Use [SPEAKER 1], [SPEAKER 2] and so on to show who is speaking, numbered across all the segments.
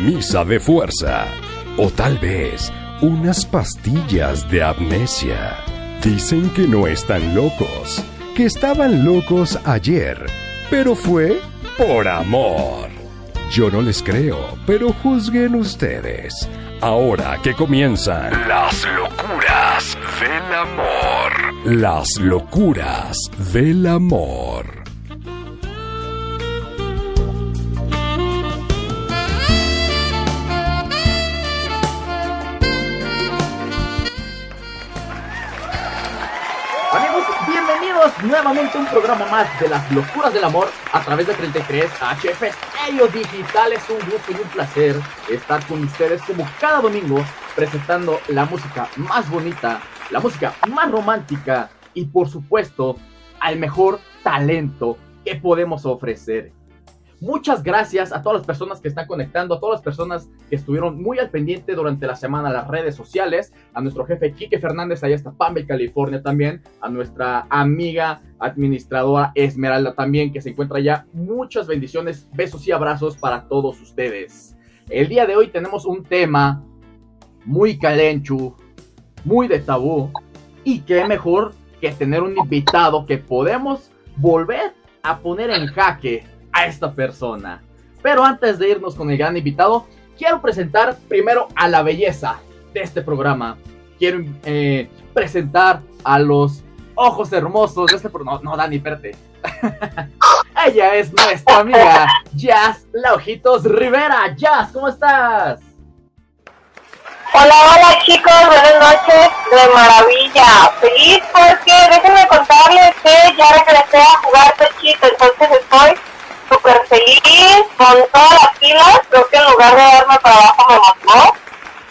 [SPEAKER 1] camisa de fuerza. O tal vez unas pastillas de amnesia. Dicen que no están locos, que estaban locos ayer, pero fue por amor. Yo no les creo, pero juzguen ustedes. Ahora que comienzan las locuras del amor. Las locuras del amor.
[SPEAKER 2] Nuevamente un programa más de las locuras del amor a través de 33 HF Ellos Digital. Es un gusto y un placer estar con ustedes como cada domingo presentando la música más bonita, la música más romántica y por supuesto al mejor talento que podemos ofrecer. Muchas gracias a todas las personas que están conectando, a todas las personas que estuvieron muy al pendiente durante la semana en las redes sociales, a nuestro jefe Quique Fernández, allá está Palm California también, a nuestra amiga administradora Esmeralda también, que se encuentra allá. Muchas bendiciones, besos y abrazos para todos ustedes. El día de hoy tenemos un tema muy calenchu, muy de tabú, y qué mejor que tener un invitado que podemos volver a poner en jaque a esta persona. Pero antes de irnos con el gran invitado, quiero presentar primero a la belleza de este programa. Quiero eh, presentar a los ojos hermosos de este programa. No, no, Dani, espérate. Ella es nuestra amiga Jazz La Ojitos Rivera. Jazz, ¿cómo estás?
[SPEAKER 3] Hola, hola chicos, buenas noches, de maravilla. Feliz porque déjenme contarles que ya regresé a jugar pechito, entonces estoy súper feliz, con todas las pilas, creo que en lugar de darme para abajo me mató.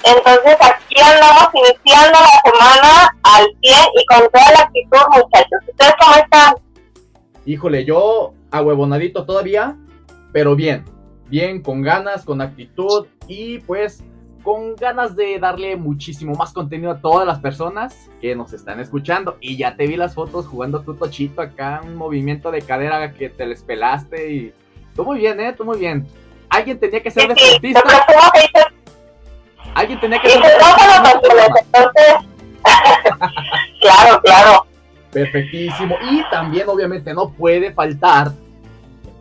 [SPEAKER 3] Entonces aquí andamos iniciando la semana al 100 y con toda la actitud, muchachos. ¿Ustedes cómo están?
[SPEAKER 2] Híjole, yo ahuevonadito todavía, pero bien, bien, con ganas, con actitud y pues con ganas de darle muchísimo más contenido a todas las personas que nos están escuchando. Y ya te vi las fotos jugando tu tochito acá, un movimiento de cadera que te les pelaste y... Tú muy bien, ¿eh? Tú muy bien. Alguien tenía que ser deportista. Alguien tenía que ser deportista.
[SPEAKER 3] claro, claro.
[SPEAKER 2] Perfectísimo. Y también, obviamente, no puede faltar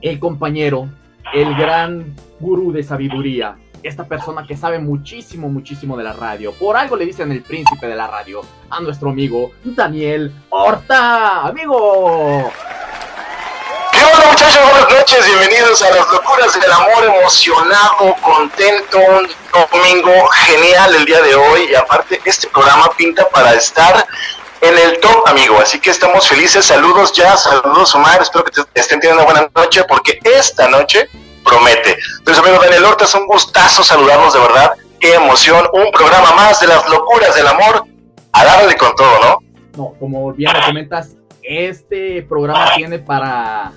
[SPEAKER 2] el compañero, el gran gurú de sabiduría, esta persona que sabe muchísimo, muchísimo de la radio. Por algo le dicen el príncipe de la radio a nuestro amigo Daniel Horta. Amigo.
[SPEAKER 4] ¿Qué onda muchachos? Buenas noches, bienvenidos a las locuras del amor, emocionado, contento, un domingo genial el día de hoy y aparte este programa pinta para estar en el top, amigo. Así que estamos felices. Saludos ya, saludos Omar. Espero que te estén teniendo una buena noche porque esta noche promete. Entonces, amigo Daniel Horta, es un gustazo saludarlos de verdad. Qué emoción, un programa más de las locuras del amor. A darle con todo, ¿no?
[SPEAKER 2] No, como bien lo comentas, este programa tiene para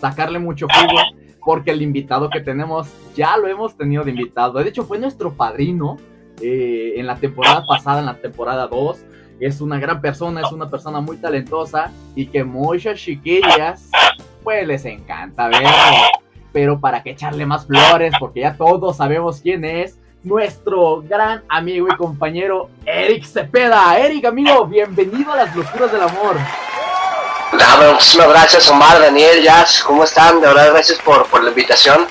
[SPEAKER 2] sacarle mucho jugo porque el invitado que tenemos ya lo hemos tenido de invitado. De hecho, fue nuestro padrino eh, en la temporada pasada, en la temporada 2. Es una gran persona, es una persona muy talentosa y que muchas chiquillas pues les encanta ver pero para que echarle más flores, porque ya todos sabemos quién es nuestro gran amigo y compañero Eric Cepeda. Eric, amigo, bienvenido a las locuras del amor.
[SPEAKER 5] Nada, muchísimas gracias Omar, Daniel, Jazz, ¿cómo están? De verdad, gracias por, por la invitación.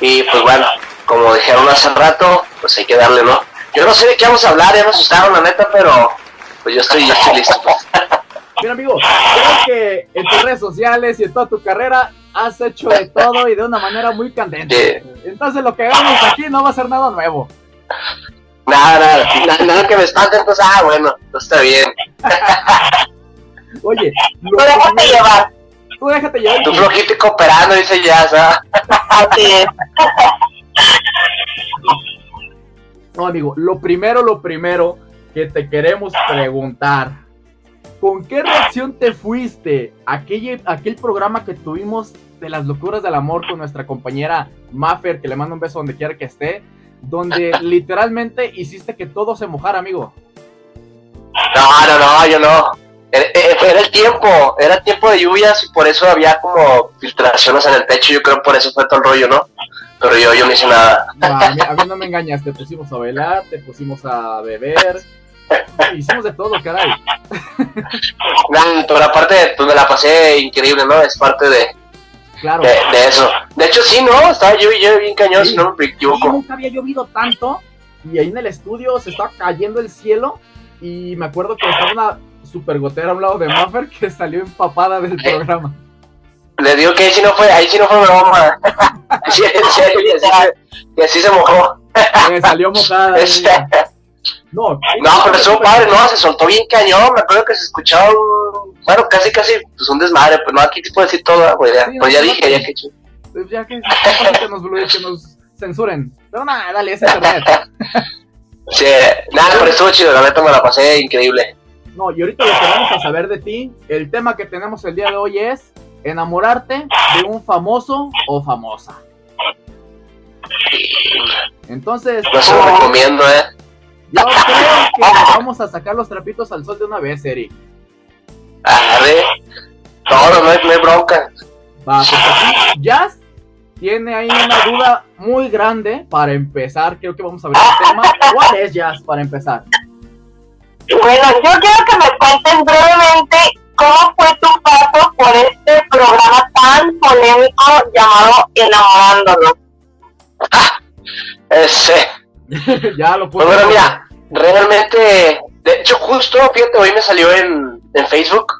[SPEAKER 5] Y pues bueno, como dijeron hace rato, pues hay que darle, ¿no? Yo no sé de qué vamos a hablar, ya me asustaron la neta, pero pues yo estoy, estoy listo. Pues.
[SPEAKER 2] Mira amigo, creo que en tus redes sociales y en toda tu carrera has hecho de todo y de una manera muy candente. Entonces lo que hagamos aquí no va a ser nada nuevo.
[SPEAKER 5] Nada, nada, nada, que me espante, entonces, ah, bueno, no está bien.
[SPEAKER 2] Oye,
[SPEAKER 3] tú déjate llevar.
[SPEAKER 2] Tú déjate llevar.
[SPEAKER 5] Tú flojito y cooperando, dice ya, ¿sabes?
[SPEAKER 3] Así es.
[SPEAKER 2] No, amigo, lo primero, lo primero que te queremos preguntar ¿Con qué reacción te fuiste aquel, aquel programa que tuvimos de las locuras del amor con nuestra compañera Maffer, que le mando un beso donde quiera que esté, donde literalmente hiciste que todo se mojara, amigo?
[SPEAKER 5] No, no, no, yo no. Era, era el tiempo, era tiempo de lluvias y por eso había como filtraciones en el techo, yo creo por eso fue todo el rollo, ¿no? pero yo, yo no hice nada.
[SPEAKER 2] No, a, mí, a mí no me engañas, te pusimos a bailar, te pusimos a beber, hicimos de todo, caray.
[SPEAKER 5] Pero aparte, pues me la pasé increíble, ¿no? Es parte de,
[SPEAKER 2] Claro.
[SPEAKER 5] de, de eso. De hecho, sí, ¿no? Estaba yo y yo bien cañón,
[SPEAKER 2] Sí.
[SPEAKER 5] si no me
[SPEAKER 2] Sí,
[SPEAKER 5] equivoco.
[SPEAKER 2] nunca había llovido tanto y ahí en el estudio se estaba cayendo el cielo y me acuerdo que estaba una super gotera a un lado de Maffer que salió empapada del programa.
[SPEAKER 5] Le digo que ahí sí no fue, ahí sí no fue broma. Sí, y así, se- y así se mojó.
[SPEAKER 2] Eh, salió mojada. No,
[SPEAKER 5] No, pero estuvo padre, no, se soltó bien cañón, me acuerdo que se escuchaba un, bueno, casi casi, pues un desmadre, pues no, aquí te puedo decir todo, pues ya,
[SPEAKER 2] Sí, no,
[SPEAKER 5] pues ya
[SPEAKER 2] no,
[SPEAKER 5] dije,
[SPEAKER 2] no.
[SPEAKER 5] ya que chu-
[SPEAKER 2] Pues ya que, que nos, blue- que nos censuren. Pero nada, dale, es internet.
[SPEAKER 5] Sí, nada, pero estuvo chido, la neta me la pasé increíble.
[SPEAKER 2] No, y ahorita lo que vamos a saber de ti, el tema que tenemos el día de hoy es enamorarte de un famoso o famosa. Entonces,
[SPEAKER 5] No se lo recomiendo, eh.
[SPEAKER 2] yo creo que vamos a sacar los trapitos al sol de una vez, Eric.
[SPEAKER 5] Arre, todo, no hay, no hay bronca.
[SPEAKER 2] Va, pues aquí Jazz tiene ahí una duda muy grande para empezar. Creo que vamos a ver el tema. ¿Cuál es Jazz para empezar?
[SPEAKER 3] Bueno, yo quiero que me cuentes brevemente cómo fue tu paso por este programa tan polémico llamado Enamorándonos.
[SPEAKER 5] Ese,
[SPEAKER 2] ya lo puedo
[SPEAKER 5] bueno, mira, realmente, de hecho, justo, fíjate, hoy me salió en, en Facebook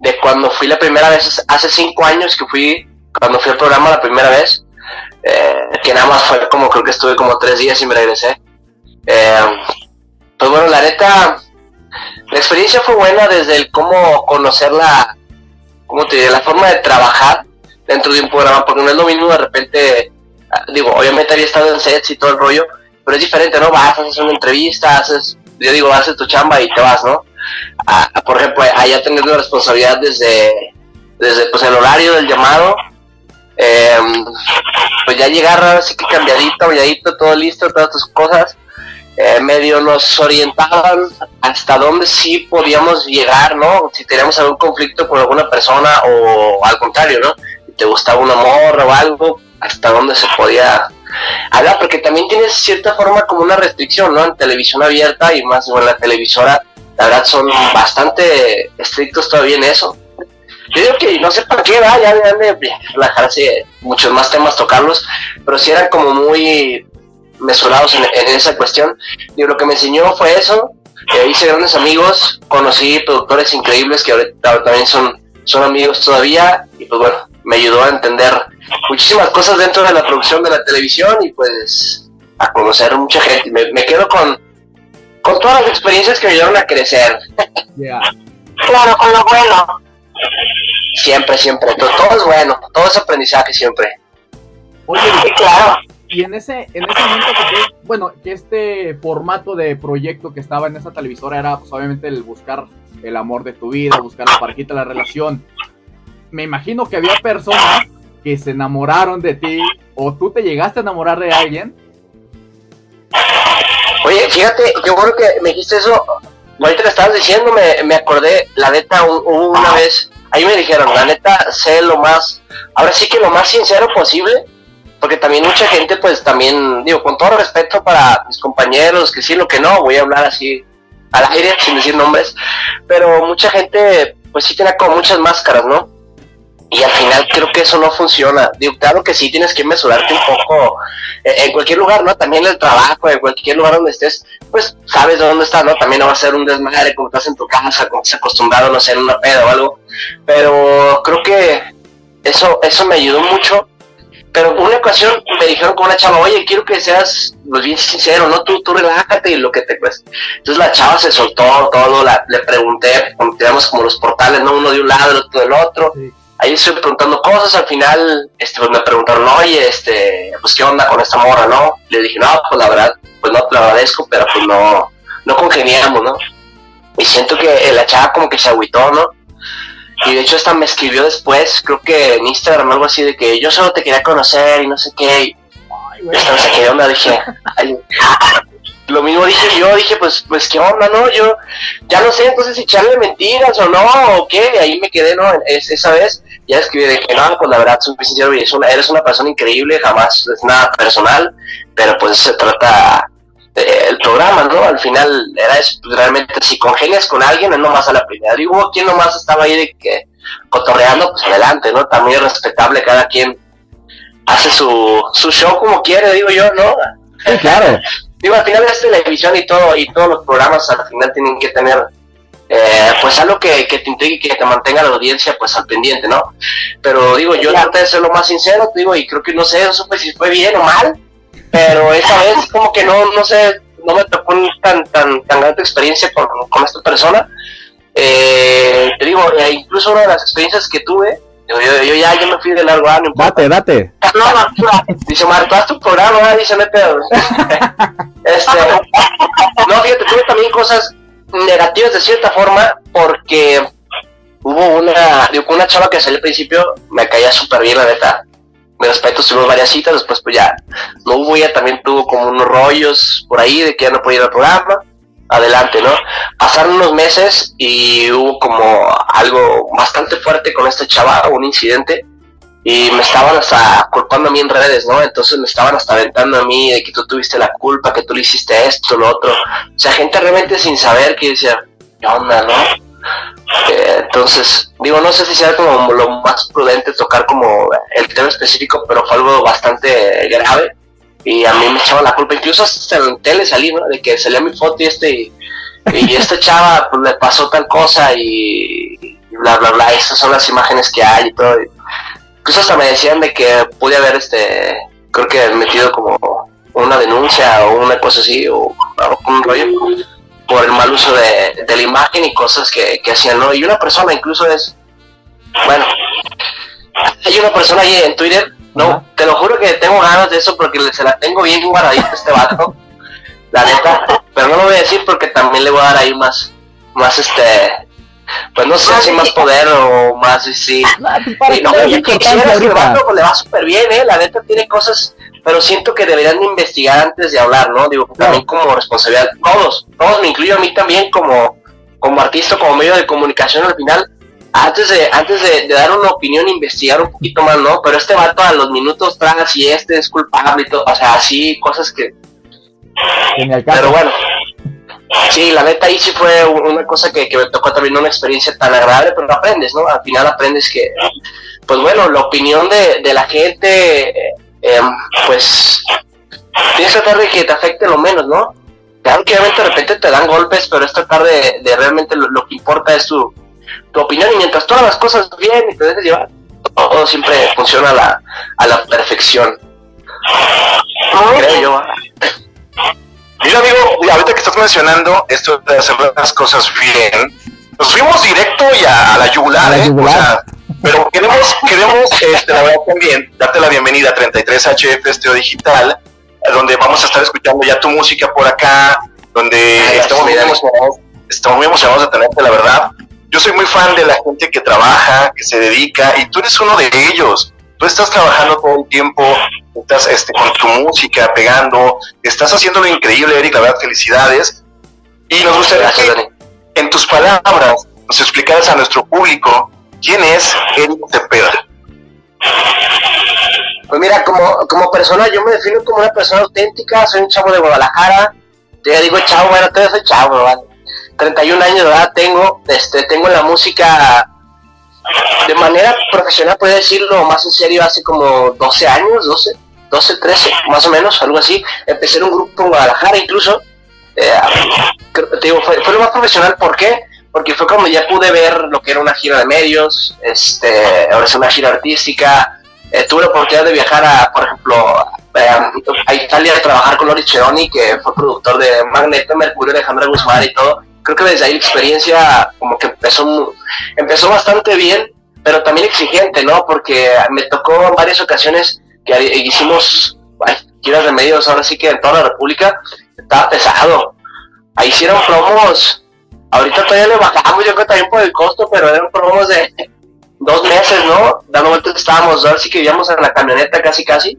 [SPEAKER 5] de cuando fui la primera vez, hace cinco años que fui, cuando fui al programa la primera vez, eh, que nada más fue como, creo que estuve como tres días y me regresé. Eh, pues bueno, la neta, la experiencia fue buena desde el cómo conocer la, ¿cómo te diré? La forma de trabajar dentro de un programa, porque no es lo mismo de repente, digo, obviamente había estado en sets y todo el rollo, pero es diferente, ¿no? Vas, haces una entrevista, haces, yo digo, haces tu chamba y te vas, ¿no? A- a, por ejemplo, allá tener la responsabilidad desde, pues, el horario del llamado, eh, pues ya llegar así que cambiadito, cambiadito, todo listo, todas tus cosas, eh, medio nos orientaban hasta dónde sí podíamos llegar, ¿no? Si teníamos algún conflicto con alguna persona o al contrario, ¿no? Si te gustaba un amor o algo, hasta dónde se podía hablar, porque también tienes cierta forma como una restricción, ¿no? En televisión abierta y más en la televisora, la verdad son bastante estrictos todavía en eso. Yo digo que no sé para qué va, ya deberían de relajarse muchos más temas tocarlos, pero sí eran como muy mesurados en, esa cuestión. Y lo que me enseñó fue eso, eh, hice grandes amigos, conocí productores increíbles que ahorita también son, son amigos todavía, y pues bueno, me ayudó a entender muchísimas cosas dentro de la producción de la televisión y pues a conocer mucha gente. Me, me quedo con, con todas las experiencias que me ayudaron a crecer.
[SPEAKER 2] Ya.
[SPEAKER 3] Claro, con lo bueno.
[SPEAKER 5] Siempre, siempre. Todo, todo es bueno, todo es aprendizaje siempre.
[SPEAKER 2] Oye,
[SPEAKER 3] Sí, claro.
[SPEAKER 2] y en ese, en ese momento que tú- bueno, que este formato de proyecto que estaba en esa televisora era pues obviamente el buscar el amor de tu vida, buscar la parejita, la relación. Me imagino que había personas que se enamoraron de ti o tú te llegaste a enamorar de alguien.
[SPEAKER 5] Oye, fíjate, qué bueno que me dijiste eso. Ahorita que estabas diciendo, me, me acordé, la neta, un- un- una vez, ahí me dijeron, la neta, sé lo más, ahora sí que lo más sincero posible, porque también mucha gente, pues también, digo, con todo respeto para mis compañeros, que sí, lo que no, voy a hablar así al aire, sin decir nombres, pero mucha gente, pues sí tiene como muchas máscaras, ¿no? Y al final creo que eso no funciona. Digo, claro que sí tienes que mesurarte un poco eh, en cualquier lugar, ¿no? También en el trabajo, en cualquier lugar donde estés, pues sabes de dónde estás, ¿no? También no va a ser un desmadre como estás en tu casa, como estás acostumbrado, no sé, en una peda o algo. Pero creo que eso, eso me ayudó mucho. Pero una ocasión me dijeron con una chava, oye, quiero que seas pues, bien sincero, ¿no? Tú, tú relájate y lo que te cuesta. Entonces la chava se soltó todo, la, le pregunté, teníamos como los portales, ¿no? Uno de un lado, el otro del otro. Ahí estoy preguntando cosas, al final este, pues me preguntaron, oye, este, pues qué onda con esta morra, ¿no? Le dije, no, pues la verdad, pues no te lo agradezco, pero pues no, no congeniamos, ¿no? Y siento que la chava como que se agüitó, ¿no? Y de hecho hasta me escribió después, creo que en Instagram algo así de que yo solo te quería conocer y no sé qué. Y yo estaba saqué de onda, dije, ay, lo mismo dije yo, dije, pues, pues, ¿qué onda, no? Yo ya no sé entonces si echarle mentiras o no, o qué, ahí me quedé, ¿no? Es, esa vez ya escribí de que no, pues la verdad, soy sincero, eres una, eres una persona increíble, jamás es nada personal, pero pues se trata el programa, ¿no? Al final era eso, pues, realmente si congenias con alguien, es nomás a la primera. Digo, ¿quién nomás estaba ahí de que cotorreando? Pues adelante, ¿no? También es respetable, cada quien hace su, su show como quiere, digo yo, ¿no?
[SPEAKER 6] Sí, claro.
[SPEAKER 5] digo, al final es televisión y todo, y todos los programas al final tienen que tener eh, pues algo que, que, te intrigue y que te mantenga la audiencia pues al pendiente, ¿no? Pero digo, yo traté de ser lo más sincero, digo, y creo que no sé, eso pues si fue bien o mal, pero esa vez como que no, no sé, no me tocó tan, tan, tan grande experiencia con, con esta persona. Eh, te digo, eh, incluso una de las experiencias que tuve, yo, yo, ya, yo me fui de largo, ah, no
[SPEAKER 6] Date, date.
[SPEAKER 5] dice, Marco, haz tu programa, ah, dice, no este, no, fíjate, tuve también cosas negativas de cierta forma, porque hubo una, digo, una chava que salió al principio, me caía súper bien, la neta. Me respeto, tuvimos varias citas, después pues ya no hubo, ya también tuvo como unos rollos por ahí de que ya no podía ir al programa, adelante, ¿no? Pasaron unos meses y hubo como algo bastante fuerte con esta chava, un incidente, y me estaban hasta culpando a mí en redes, ¿no? Entonces me estaban hasta aventando a mí de que tú tuviste la culpa, que tú le hiciste esto, lo otro. O sea, gente realmente sin saber que decía, ¿qué onda, no? Eh, entonces, digo, no sé si sea como lo más prudente tocar como el tema específico, pero fue algo bastante grave y a mí me echaba la culpa, incluso hasta en tele salí, ¿no? De que salía mi foto y este y, esta chava pues le pasó tal cosa y, bla bla bla, esas son las imágenes que hay y todo. Incluso hasta me decían de que pude haber este, creo que metido como una denuncia o una cosa así o, o un rollo por el mal uso de, la imagen y cosas que, hacían, ¿no? Y una persona incluso es, bueno, hay una persona ahí en Twitter, no, te lo juro que tengo ganas de eso porque se la tengo bien guardadita este vato, la neta, pero no lo voy a decir porque también le voy a dar ahí más, más este, pues no sé si más poder o más, sí. No, no, quisiera que le va súper bien, eh, la neta tiene cosas pero siento que deberían de investigar antes de hablar, ¿no? Digo, también como responsabilidad, todos, todos me incluyo a mí también como, como artista, como medio de comunicación al final, antes de, antes de, dar una opinión, investigar un poquito más, ¿no? Pero este vato a los minutos tras y este es culpable y todo, o sea, así, cosas que... Pero bueno, sí, la neta ahí sí fue una cosa que, que me tocó también una experiencia tan agradable, pero aprendes, ¿no? Al final aprendes que, pues bueno, la opinión de, de la gente Em, pues tienes que tratar de que te afecte lo menos, ¿no? Claro que obviamente de repente te dan golpes, pero es tratar de, de realmente lo, que importa es tu, tu opinión y mientras todas las cosas bien y te dejes llevar, todo siempre funciona a la, a la perfección. Creo yo.
[SPEAKER 4] Mira, amigo, ahorita que estás mencionando esto de hacer las cosas bien, nos fuimos directo y a, la yugular, ¿eh? Pero queremos, queremos este, la verdad también, darte la bienvenida a 33HF Esteo Digital, donde vamos a estar escuchando ya tu música por acá, donde estamos, muy emocionados, estamos muy emocionados de tenerte, la verdad. Yo soy muy fan de la gente que trabaja, que se dedica, y tú eres uno de ellos. Tú estás trabajando todo el tiempo, estás este, con tu música, pegando, estás haciendo lo increíble, Eric, la verdad, felicidades. Y nos gustaría que en tus palabras nos explicaras a nuestro público ¿Quién es Eric Cepeda?
[SPEAKER 5] Pues mira, como, como persona, yo me defino como una persona auténtica, soy un chavo de Guadalajara, te digo chavo, bueno, todavía soy chavo, ¿verdad? 31 años de edad tengo, este, tengo la música de manera profesional, puedo decirlo más en serio, hace como 12 años, 12, 12, 13, más o menos, algo así. Empecé en un grupo en Guadalajara incluso. Eh, te digo, fue, lo más profesional, ¿por qué? porque fue cuando ya pude ver lo que era una gira de medios, este, ahora es una gira artística, eh, tuve la oportunidad de viajar a, por ejemplo, a Italia a trabajar con Lori Cheroni, que fue productor de Magneto, Mercurio, Alejandra Guzmán y todo. Creo que desde ahí la experiencia como que empezó, empezó bastante bien, pero también exigente, ¿no? Porque me tocó en varias ocasiones que hicimos giras de medios, ahora sí que en toda la República, estaba pesado. Ahí hicieron promos Ahorita todavía le bajamos, yo creo también por el costo, pero eran promos de dos meses, ¿no? Dando vueltas estábamos, ahora sí que vivíamos en la camioneta casi casi.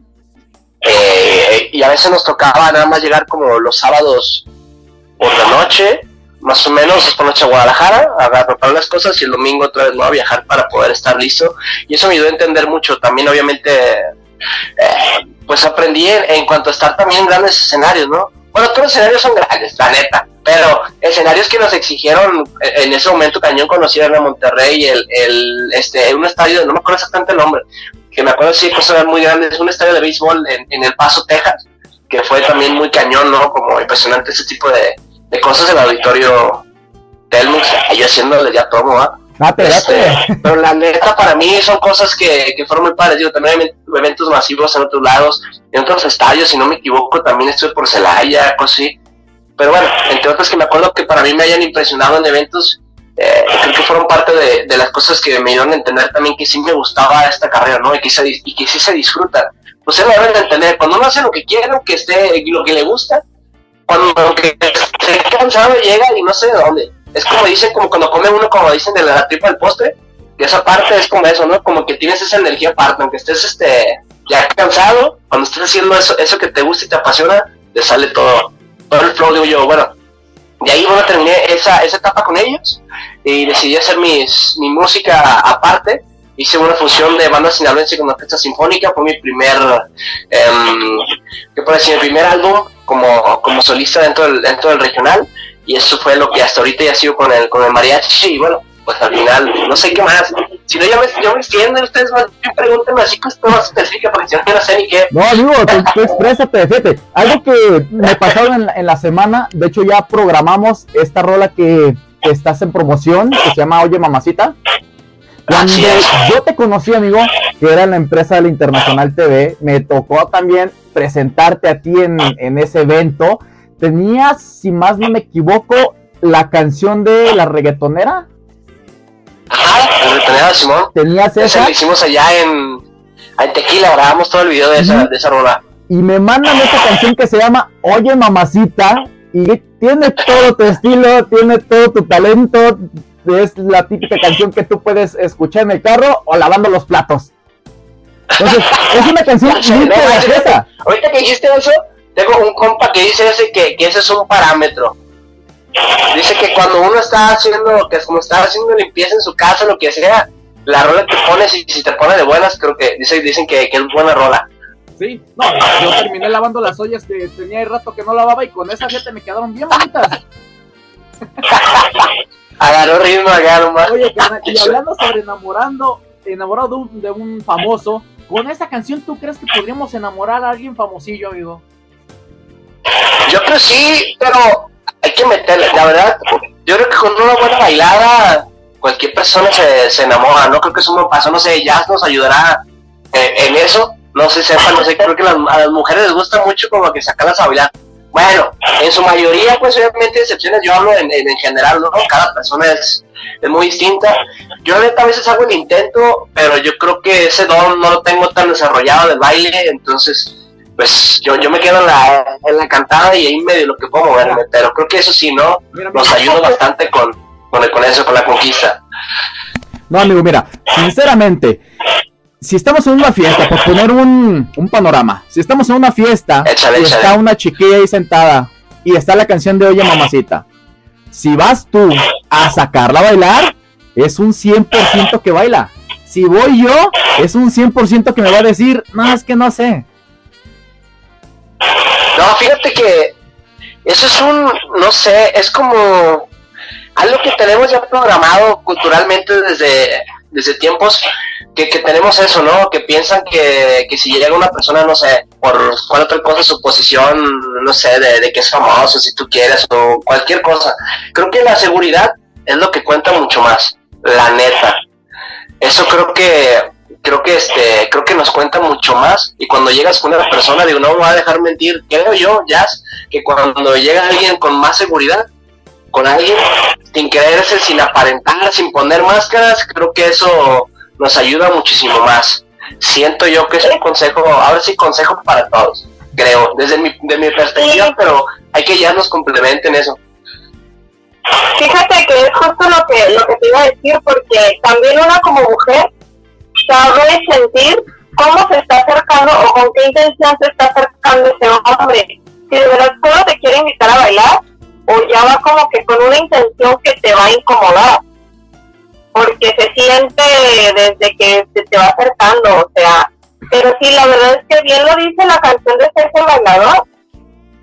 [SPEAKER 5] Eh, y a veces nos tocaba nada más llegar como los sábados por la noche, más o menos esta noche a Guadalajara, a preparar las cosas y el domingo otra vez no a viajar para poder estar listo. Y eso me ayudó a entender mucho. También obviamente, eh, pues aprendí en, cuanto a estar también en grandes escenarios, ¿no? Bueno, todos los escenarios son grandes, la neta, pero escenarios que nos exigieron en ese momento cañón conocieron a Monterrey, el, el, este, un estadio, no me acuerdo exactamente el nombre, que me acuerdo sí, cosas muy grandes, un estadio de béisbol en, en El Paso, Texas, que fue también muy cañón, ¿no? Como impresionante ese tipo de, de cosas el auditorio Telmux, yo haciéndole ya todo, ¿ah? Este, pero la neta para mí son cosas que, que fueron muy padres. Digo, también hay eventos masivos en otros lados, en otros estadios, si no me equivoco, también estuve por Celaya, cosas así. Pero bueno, entre otras que me acuerdo que para mí me hayan impresionado en eventos, eh, creo que fueron parte de, de, las cosas que me dieron a entender también que sí me gustaba esta carrera, ¿no? Y que, se, y que sí se disfruta. Pues se lo deben de entender. Cuando uno hace lo que quiere, que esté, lo que le gusta, cuando que cansado llega y no sé de dónde. Es como dicen, como cuando come uno, como dicen de la tripa del postre, que esa parte es como eso, ¿no? Como que tienes esa energía aparte, aunque estés este, ya cansado, cuando estés haciendo eso, eso que te gusta y te apasiona, te sale todo, todo el flow, digo yo, bueno, de ahí bueno, terminé esa, esa etapa con ellos y decidí hacer mis, mi música aparte. Hice una fusión de banda sinaloense con orquesta sinfónica, fue mi primer, eh, ¿qué puedo decir? Mi primer álbum como, como solista dentro del, dentro del regional y eso fue lo que hasta ahorita ya sigo con el, con el mariachi y bueno, pues al final no sé qué más. Si no, yo me, yo me extiendo, ustedes más pregúntenme así cosas más específicas porque si no, sé ni qué.
[SPEAKER 2] No, amigo, tú, exprésate, fíjate. Algo que me pasó en, en, la semana, de hecho ya programamos esta rola que, que estás en promoción, que se llama Oye Mamacita. Cuando yo te conocí, amigo, que era la empresa de la Internacional TV, me tocó también presentarte a ti en, en ese evento. Tenías, si más no me equivoco, la canción de la reggaetonera.
[SPEAKER 5] Ajá, la reggaetonera, Simón.
[SPEAKER 2] Tenías esa.
[SPEAKER 5] Esa la hicimos allá en, en Tequila, grabamos todo el video de esa, de esa rola.
[SPEAKER 2] Y me mandan esta canción que se llama Oye Mamacita. Y tiene todo tu estilo, tiene todo tu talento, es la típica canción que tú puedes escuchar en el carro o lavando los platos. Entonces, es una canción muy no,
[SPEAKER 5] Ahorita que dijiste eso, tengo un compa que dice ese que, que ese es un parámetro. Dice que cuando uno está haciendo, que es como está haciendo limpieza en su casa, lo que sea, la rola que pones y si te pone de buenas, creo que dicen, dicen que, que es buena rola.
[SPEAKER 2] Sí, no, yo terminé lavando las ollas que tenía el rato que no lavaba y con esa gente me quedaron bien bonitas.
[SPEAKER 5] Agarró ritmo, agarró más.
[SPEAKER 2] Oye, y hablando sobre enamorando, enamorado de un, de un famoso, con esa canción, ¿tú crees que podríamos enamorar a alguien famosillo, amigo?
[SPEAKER 5] Yo creo sí, pero hay que meterle, la verdad, yo creo que con una buena bailada cualquier persona se, se enamora, no creo que eso me pasó, no sé, Jazz nos ayudará eh, en eso, no sé, sepa, no sé, creo que las, a las mujeres les gusta mucho como que sacarlas a bailar. Bueno, en su mayoría, pues obviamente excepciones, yo hablo en, en, general, ¿no? Cada persona es, es muy distinta. Yo a veces hago el intento, pero yo creo que ese don no lo tengo tan desarrollado del baile, entonces pues yo, yo me quedo en la, en la cantada y ahí medio lo que puedo moverme, pero creo que eso sí, ¿no? Nos ayuda bastante con, con, con eso, con la conquista.
[SPEAKER 2] No, amigo, mira, sinceramente, si estamos en una fiesta, por poner un, un panorama, si estamos en una fiesta
[SPEAKER 5] échale,
[SPEAKER 2] y
[SPEAKER 5] échale.
[SPEAKER 2] está una chiquilla ahí sentada y está la canción de Oye Mamacita, si vas tú a sacarla a bailar, es un 100% que baila. Si voy yo, es un 100% que me va a decir, no, es que no sé.
[SPEAKER 5] No, fíjate que eso es un, no sé, es como algo que tenemos ya programado culturalmente desde, desde tiempos que, que tenemos eso, ¿no? Que piensan que, que, si llega una persona, no sé, por otra cosa, su posición, no sé, de, de, que es famoso, si tú quieres, o cualquier cosa. Creo que la seguridad es lo que cuenta mucho más, la neta. Eso creo que, creo que este, creo que nos cuenta mucho más. Y cuando llegas con una persona, digo, no me va a dejar mentir, creo yo, Jazz, que cuando llega alguien con más seguridad, con alguien sin quererse, sin aparentar, sin poner máscaras, creo que eso nos ayuda muchísimo más. Siento yo que es un consejo, ahora sí consejo para todos, creo, desde mi, de mi perspectiva, pero hay que ya nos complementen eso.
[SPEAKER 3] Fíjate que es justo lo que, lo que te iba a decir, porque también una como mujer sabe sentir cómo se está acercando o con qué intención se está acercando ese hombre. Si de verdad solo te quiere invitar a bailar, oye, ya va como que con una intención que te va a incomodar, porque se siente desde que se te va acercando, o sea, pero sí, la verdad es que bien lo dice la canción de Sergio Bailador,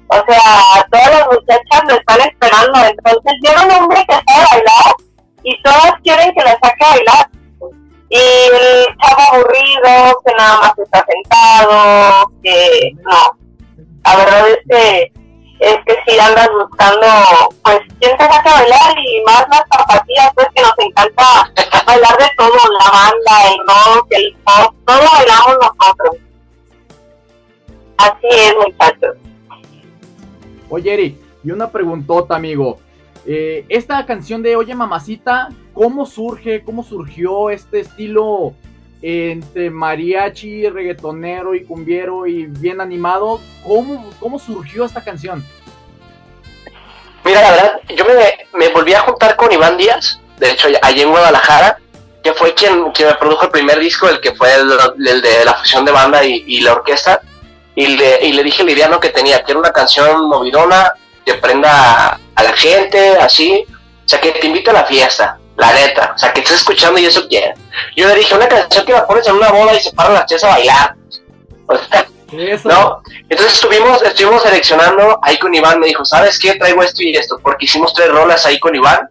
[SPEAKER 3] o sea, todas las muchachas lo están esperando, entonces llega un hombre que sabe bailar y todas quieren que le saque a bailar. Y el chavo aburrido, que nada más está sentado, que no. La verdad es que es que si andas buscando, pues, quién te saca a bailar y más las zapatillas, pues que nos encanta bailar de todo, la banda, el rock, el pop, todo bailamos nosotros. Así es, muchachos.
[SPEAKER 6] Oye, Eri, y una preguntota, amigo. Eh, esta canción de Oye Mamacita, ¿cómo surge? ¿Cómo surgió este estilo entre mariachi, reggaetonero y cumbiero y bien animado? ¿Cómo, cómo surgió esta canción?
[SPEAKER 5] Mira, la verdad, yo me, volví a juntar con Iván Díaz, de hecho, allí en Guadalajara, que fue quien, quien me produjo el primer disco, el que fue el, de la fusión de banda y, la orquesta, y le, y le dije la idea ¿no? que tenía, que era una canción movidona, que prenda a la gente, así, o sea, que te invite a la fiesta, la neta, o sea, que estés escuchando y eso quiere. Yo le dije, una canción que la pones en una boda y se paran las chicas a bailar. O sea, ¿No? Entonces estuvimos, estuvimos seleccionando ahí con Iván, me dijo, ¿sabes qué? Traigo esto y esto, porque hicimos tres rolas ahí con Iván.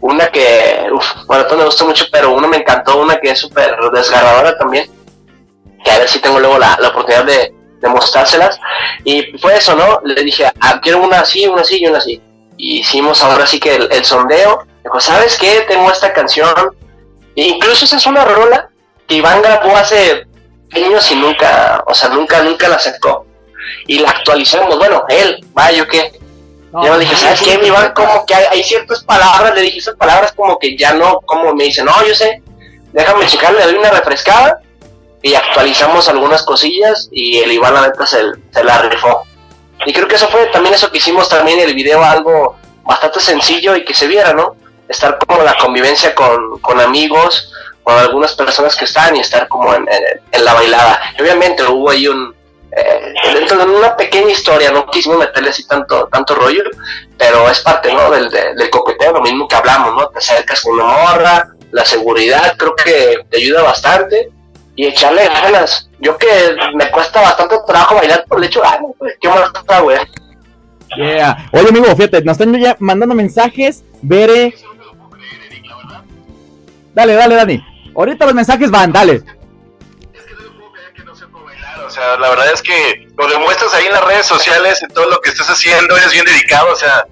[SPEAKER 5] Una que, uf, bueno, me gustó mucho, pero una me encantó, una que es súper desgarradora también, que a ver si tengo luego la, la oportunidad de, de, mostrárselas. Y fue eso, ¿no? Le dije, ah, quiero una así, una así y una así. Y hicimos ahora sí que el, el sondeo. Dijo, ¿sabes qué? Tengo esta canción. E incluso esa es una rola que Iván grabó hace años y nunca, o sea, nunca, nunca la sacó. Y la actualizamos, bueno, él, vaya, yo qué. yo le dije, ¿sabes qué, mi Iván? Como que hay, ciertas palabras, le dije esas palabras como que ya no, como me dice, no, yo sé, déjame checar, le doy una refrescada y actualizamos algunas cosillas y el Iván la neta se, se la rifó. Y creo que eso fue también eso que hicimos también en el video, algo bastante sencillo y que se viera, ¿no? Estar como la convivencia con, con amigos, con algunas personas que están y estar como en, la bailada. obviamente hubo ahí un, eh, dentro de una pequeña historia, no quisimos meterle así tanto, tanto rollo, pero es parte, ¿no? Del, del coqueteo, lo mismo que hablamos, ¿no? Te acercas con una morra, la seguridad creo que te ayuda bastante y echarle ganas. Yo que me cuesta bastante trabajo bailar por el hecho, ah, pues, qué más está, güey.
[SPEAKER 6] Yeah. Oye, amigo, fíjate, nos están ya mandando mensajes. Bere. Dale, dale, Dani. Ahorita los mensajes van, dale.
[SPEAKER 4] O sea, la verdad es que lo demuestras ahí en las redes sociales, en todo lo que estás haciendo, eres bien dedicado, o sea,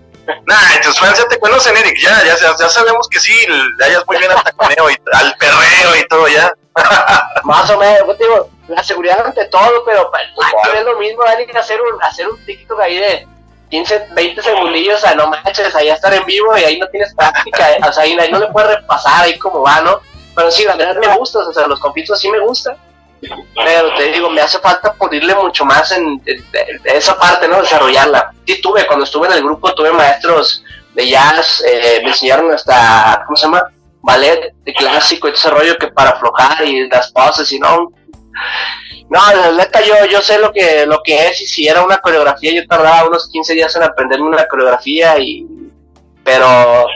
[SPEAKER 4] nada, tus fans ya te conocen, Eric, ya, ya, ya sabemos que sí, le hayas muy bien al taconeo y al perreo y todo ya.
[SPEAKER 5] Más o menos, pues, digo, la seguridad ante todo, pero pues, es lo mismo, Dani, que hacer un, hacer un TikTok ahí de 15, 20 segundillos, o sea, no manches, ahí estar en vivo y ahí no tienes práctica, o sea, ahí no le puedes repasar ahí como va, ¿no? Pero sí, la verdad me gusta, o sea, los conflictos sí me gustan. Pero te digo, me hace falta pulirle mucho más en, esa parte, ¿no? Desarrollarla. Sí tuve, cuando estuve en el grupo, tuve maestros de jazz, eh, me enseñaron hasta, ¿cómo se llama? Ballet de clásico ese rollo que para aflojar y las poses y no. No, la neta yo, yo sé lo que, lo que es y si era una coreografía yo tardaba unos 15 días en aprenderme una coreografía y... Pero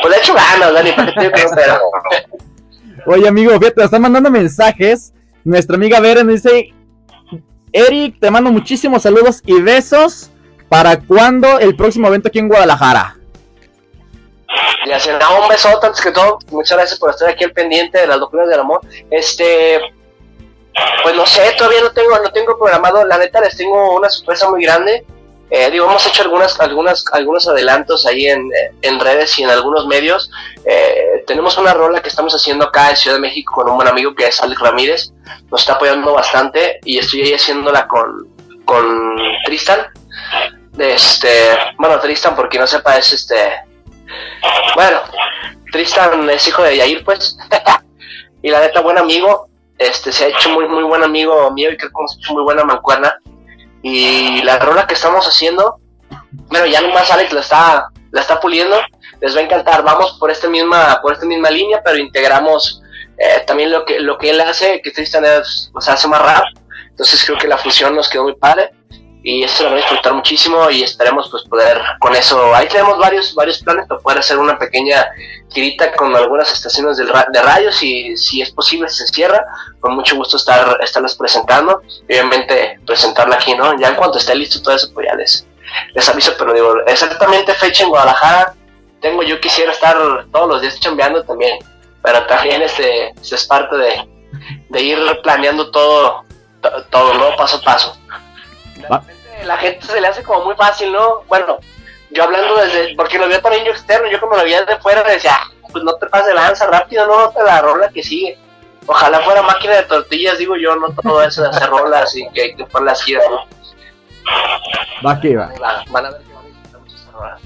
[SPEAKER 5] pues le hecho ganas, Dani, para que
[SPEAKER 6] Oye, amigo, fíjate, están mandando mensajes. Nuestra amiga Vera nos dice: Eric, te mando muchísimos saludos y besos. ¿Para cuándo el próximo evento aquí en Guadalajara?
[SPEAKER 5] Se da un besote antes que todo. Muchas gracias por estar aquí al pendiente de las locuras del amor. Este, pues no sé, todavía no tengo, no tengo programado. La neta les tengo una sorpresa muy grande. Eh, digo, hemos hecho algunas, algunas, algunos adelantos ahí en, en redes y en algunos medios. Eh, tenemos una rola que estamos haciendo acá en Ciudad de México con un buen amigo que es Alex Ramírez. Nos está apoyando bastante y estoy ahí haciéndola con, con Tristan. Este, bueno, Tristan, porque no sepa, es este. Bueno, Tristan es hijo de Yair, pues. y la neta, buen amigo. Este, se ha hecho muy, muy buen amigo mío y creo que hemos hecho muy buena mancuerna y la rola que estamos haciendo, bueno, ya nomás Alex la está, la está puliendo, les va a encantar. Vamos por esta misma, por esta misma línea, pero integramos eh, también lo que, lo que él hace, que Tristan es, o sea, hace más rap. Entonces creo que la fusión nos quedó muy padre. Y eso lo van a disfrutar muchísimo y esperemos pues poder con eso, ahí tenemos varios, varios planes para poder hacer una pequeña girita con algunas estaciones de, de radio, si, si es posible se cierra, con mucho gusto estar, estarlas presentando, obviamente presentarla aquí, ¿no? Ya en cuanto esté listo todo eso, pues ya les, les aviso, pero digo, exactamente fecha en Guadalajara, tengo, yo quisiera estar todos los días chambeando también, pero también este, es parte de, de ir planeando todo, todo, ¿no? Paso a paso la gente se le hace como muy fácil, ¿no? Bueno, yo hablando desde, porque lo veo también yo externo, yo como lo veía de fuera decía, ah, pues no te pases de lanza rápido, no, te la rola que sigue. Ojalá fuera máquina de tortillas, digo yo, no todo eso de hacer rolas y que, que por las giras, ¿no?
[SPEAKER 7] Va que va. Van a ver que van a disfrutar muchas rolas.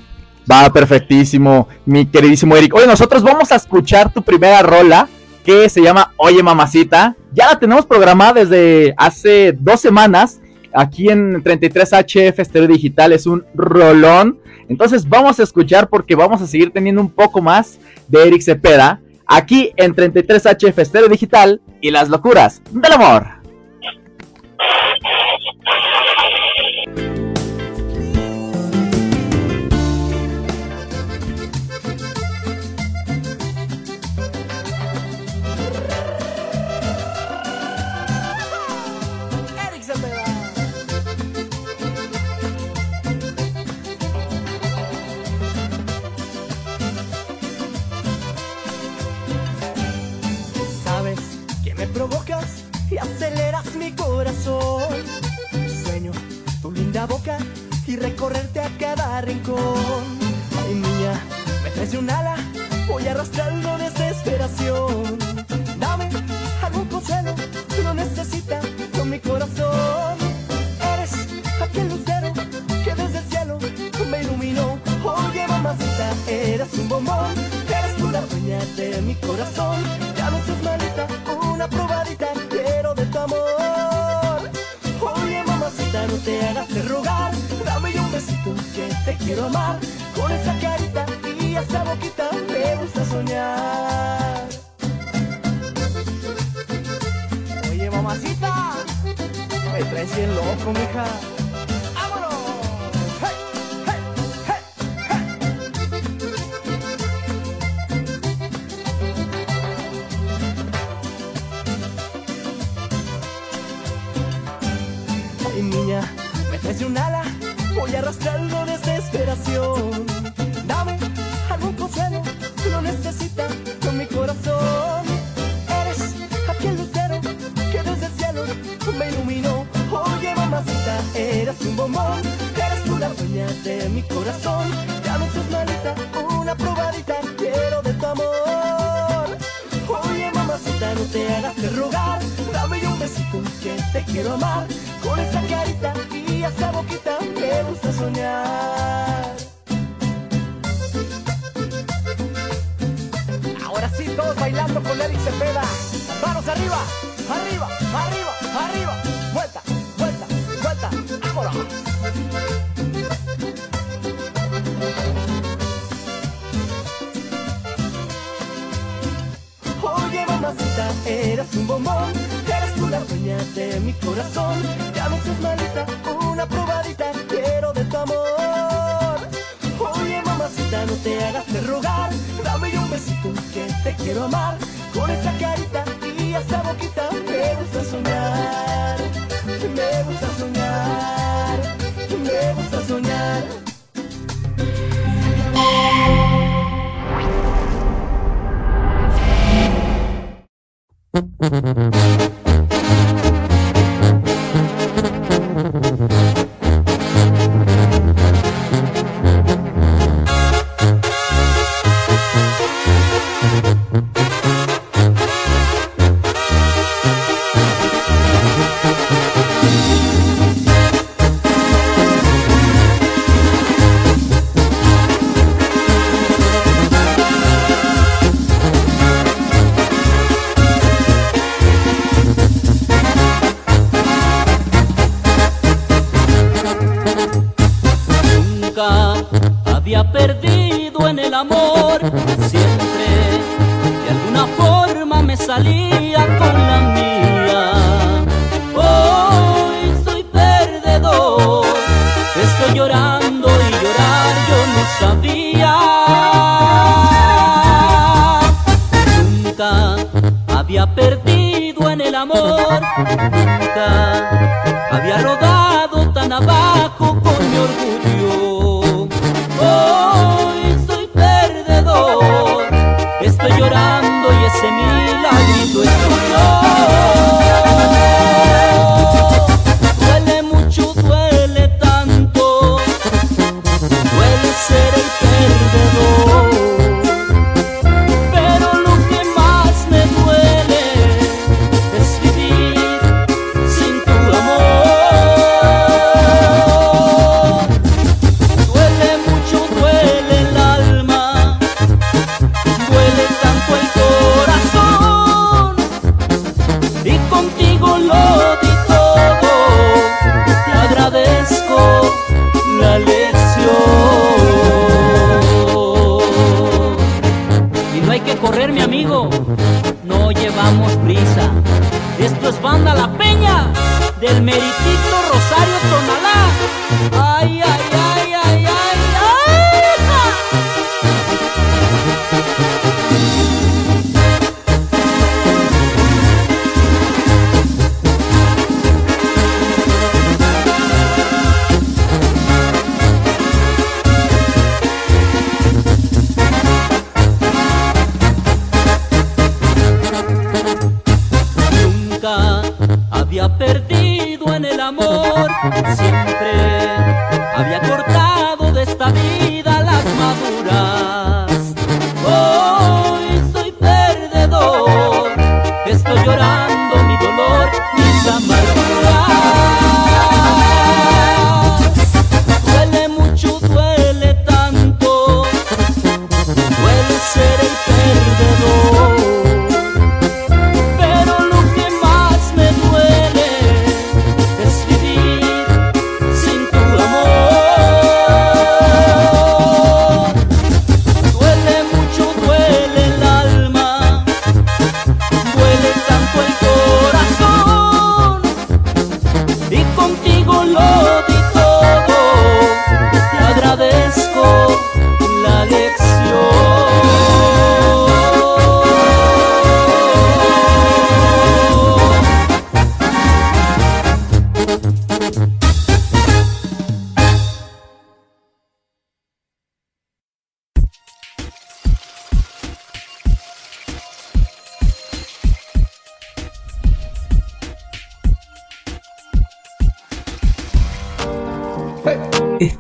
[SPEAKER 7] Va, perfectísimo, mi queridísimo Eric. Oye, nosotros vamos a escuchar tu primera rola que se llama Oye Mamacita. Ya la tenemos programada desde hace dos semanas aquí en 33HF Estéreo Digital es un rolón. Entonces vamos a escuchar porque vamos a seguir teniendo un poco más de Eric Cepeda aquí en 33HF Estéreo Digital y las locuras
[SPEAKER 8] del amor.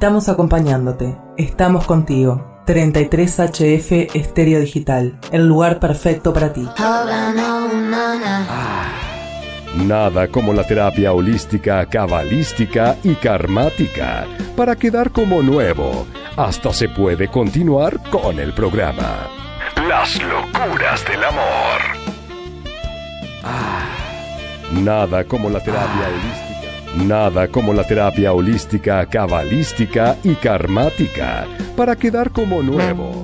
[SPEAKER 9] Estamos acompañándote. Estamos contigo. 33HF Estéreo Digital. El lugar perfecto para ti.
[SPEAKER 10] Ah, nada como la terapia holística, cabalística y karmática. Para quedar como nuevo. Hasta se puede continuar con el programa. Las locuras del amor. Ah, nada como la terapia ah. holística. Nada como la terapia holística, cabalística y karmática para quedar como nuevo.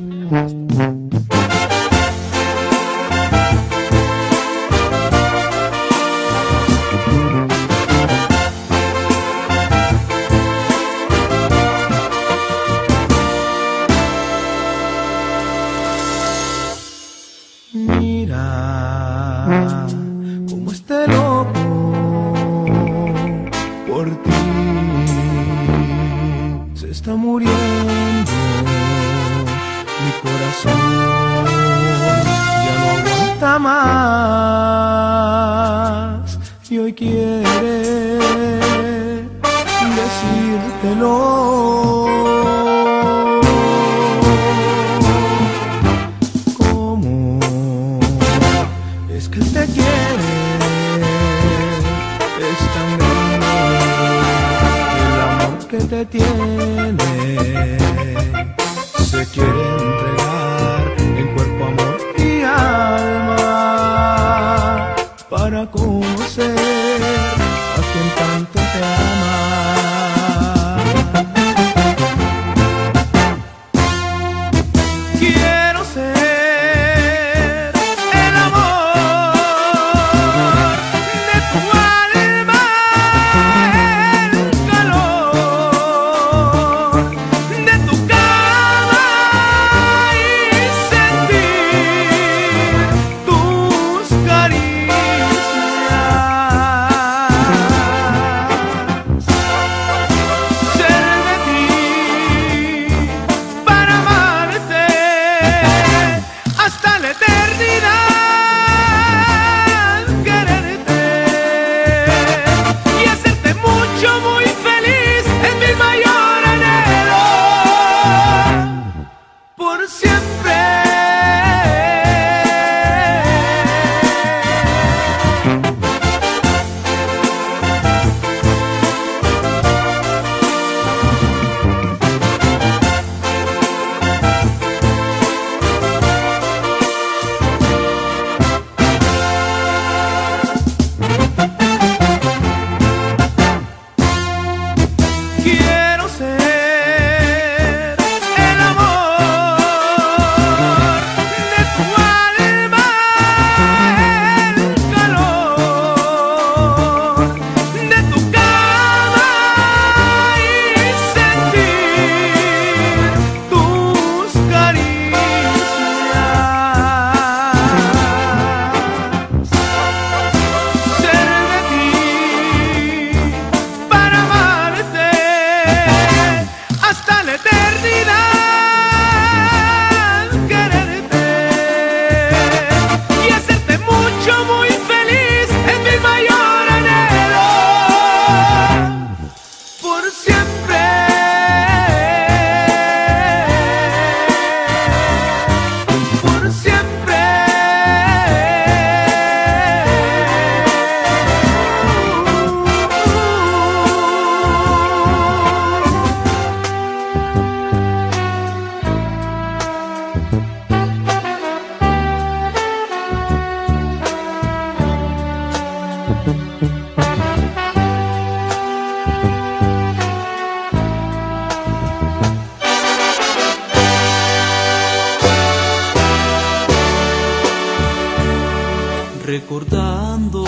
[SPEAKER 8] Recordando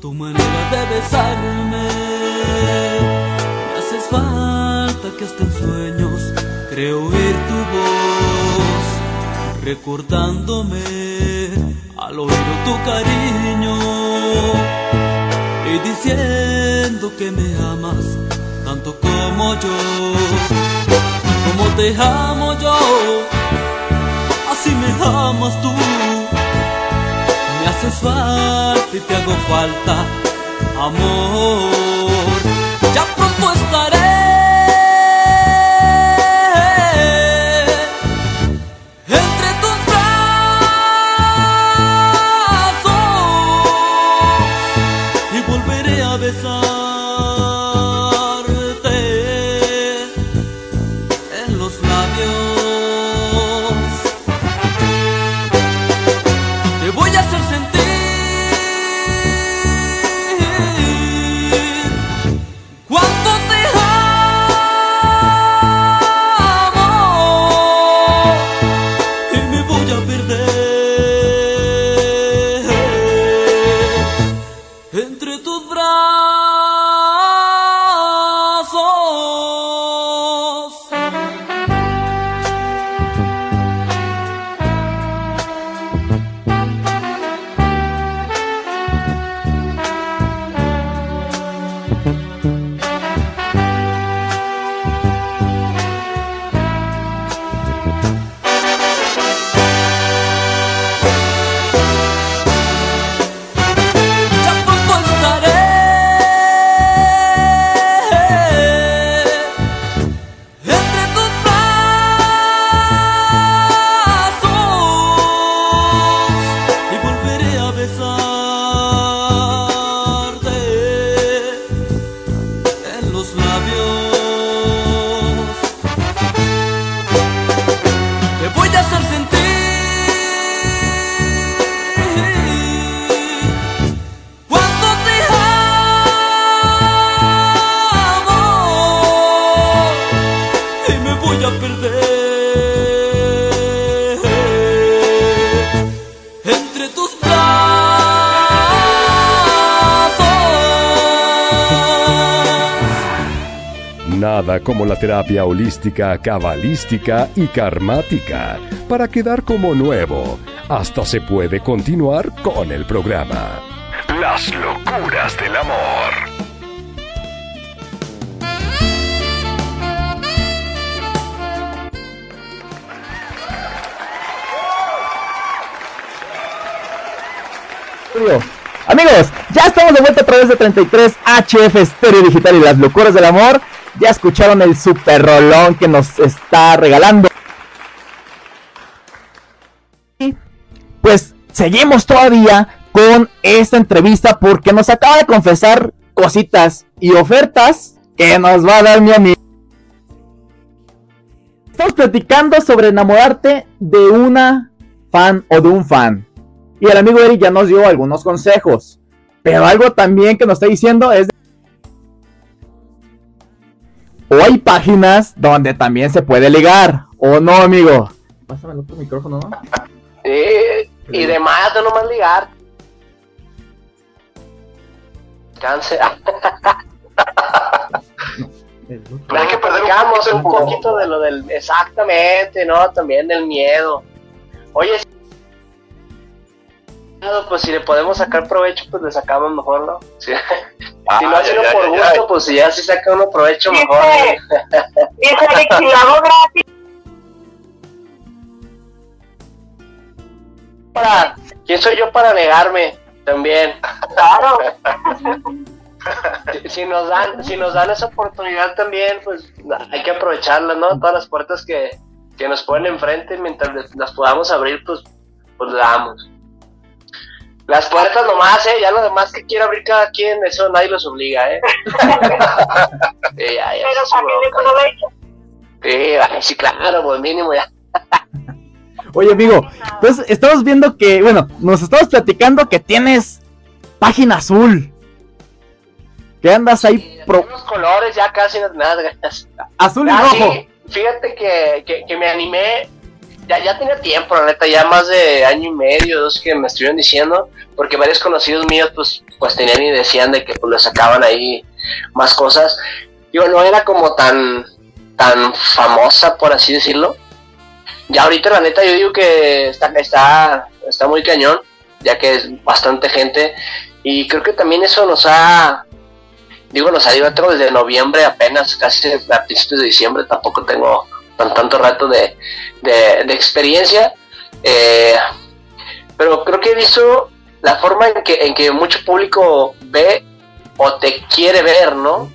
[SPEAKER 8] tu manera de besarme. Me haces falta que hasta en sueños creo oír tu voz, recordándome al oír tu cariño y diciendo que me amas tanto como yo, como te amo yo, así me amas tú. Haces falta y te hago falta, amor. Ya pronto estaré.
[SPEAKER 1] Terapia holística, cabalística y karmática para quedar como nuevo. Hasta se puede continuar con el programa. Las locuras del amor.
[SPEAKER 2] Amigos, ya estamos de vuelta a través de 33 HF Stereo Digital y las locuras del amor. Ya escucharon el super rolón que nos está regalando. Pues seguimos todavía con esta entrevista porque nos acaba de confesar cositas y ofertas que nos va a dar mi amigo. Estamos platicando sobre enamorarte de una fan o de un fan. Y el amigo Eric ya nos dio algunos consejos. Pero algo también que nos está diciendo es... O hay páginas donde también se puede ligar. ¿O no, amigo? Pásame el otro micrófono, ¿no?
[SPEAKER 5] Sí, y demás, no nomás ligar. Cáncer.
[SPEAKER 4] Hay que perder un poquito
[SPEAKER 5] de lo del. Exactamente, ¿no? También del miedo. Oye, pues si le podemos sacar provecho, pues le sacamos mejor, ¿no? Sí. si lo hace uno por gusto, pues si ya sí saca uno provecho
[SPEAKER 3] Dice-
[SPEAKER 5] mejor.
[SPEAKER 3] Dice Eric, si lo hago gratis,
[SPEAKER 5] Para, ¿Quién soy yo para negarme? También.
[SPEAKER 3] claro.
[SPEAKER 5] Si- si nos dan si nos dan esa oportunidad también pues hay que aprovecharla no todas las puertas que, que nos ponen enfrente mientras las podamos abrir pues pues le damos las puertas nomás eh ya lo demás que quiera abrir cada quien eso nadie los obliga eh. Sí, ya, ya,
[SPEAKER 3] Pero también
[SPEAKER 5] sí, sí claro pues mínimo ya.
[SPEAKER 2] Oye, amigo, entonces estamos viendo que, bueno, nos estamos platicando que tienes página azul. Que andas ahí pro-
[SPEAKER 5] Unos colores ya casi no- nada
[SPEAKER 2] azul y
[SPEAKER 5] Ah,
[SPEAKER 2] rojo.
[SPEAKER 5] sí, fíjate que, que, que me animé ya, ya tenía tiempo, la neta, ya más de año y medio, dos que me estuvieron diciendo, porque varios conocidos míos, pues, pues tenían y decían de que pues le sacaban ahí más cosas. Digo, no era como tan, tan famosa, por así decirlo. Ya ahorita, la neta, yo digo que está, está, está muy cañón, ya que es bastante gente. Y creo que también eso nos ha, digo, ha ayudado desde noviembre apenas, casi a principios de diciembre, tampoco tengo tan tanto rato de, de, experiencia. Eh, pero creo que he visto la forma en que, en que mucho público ve o te quiere ver, ¿no?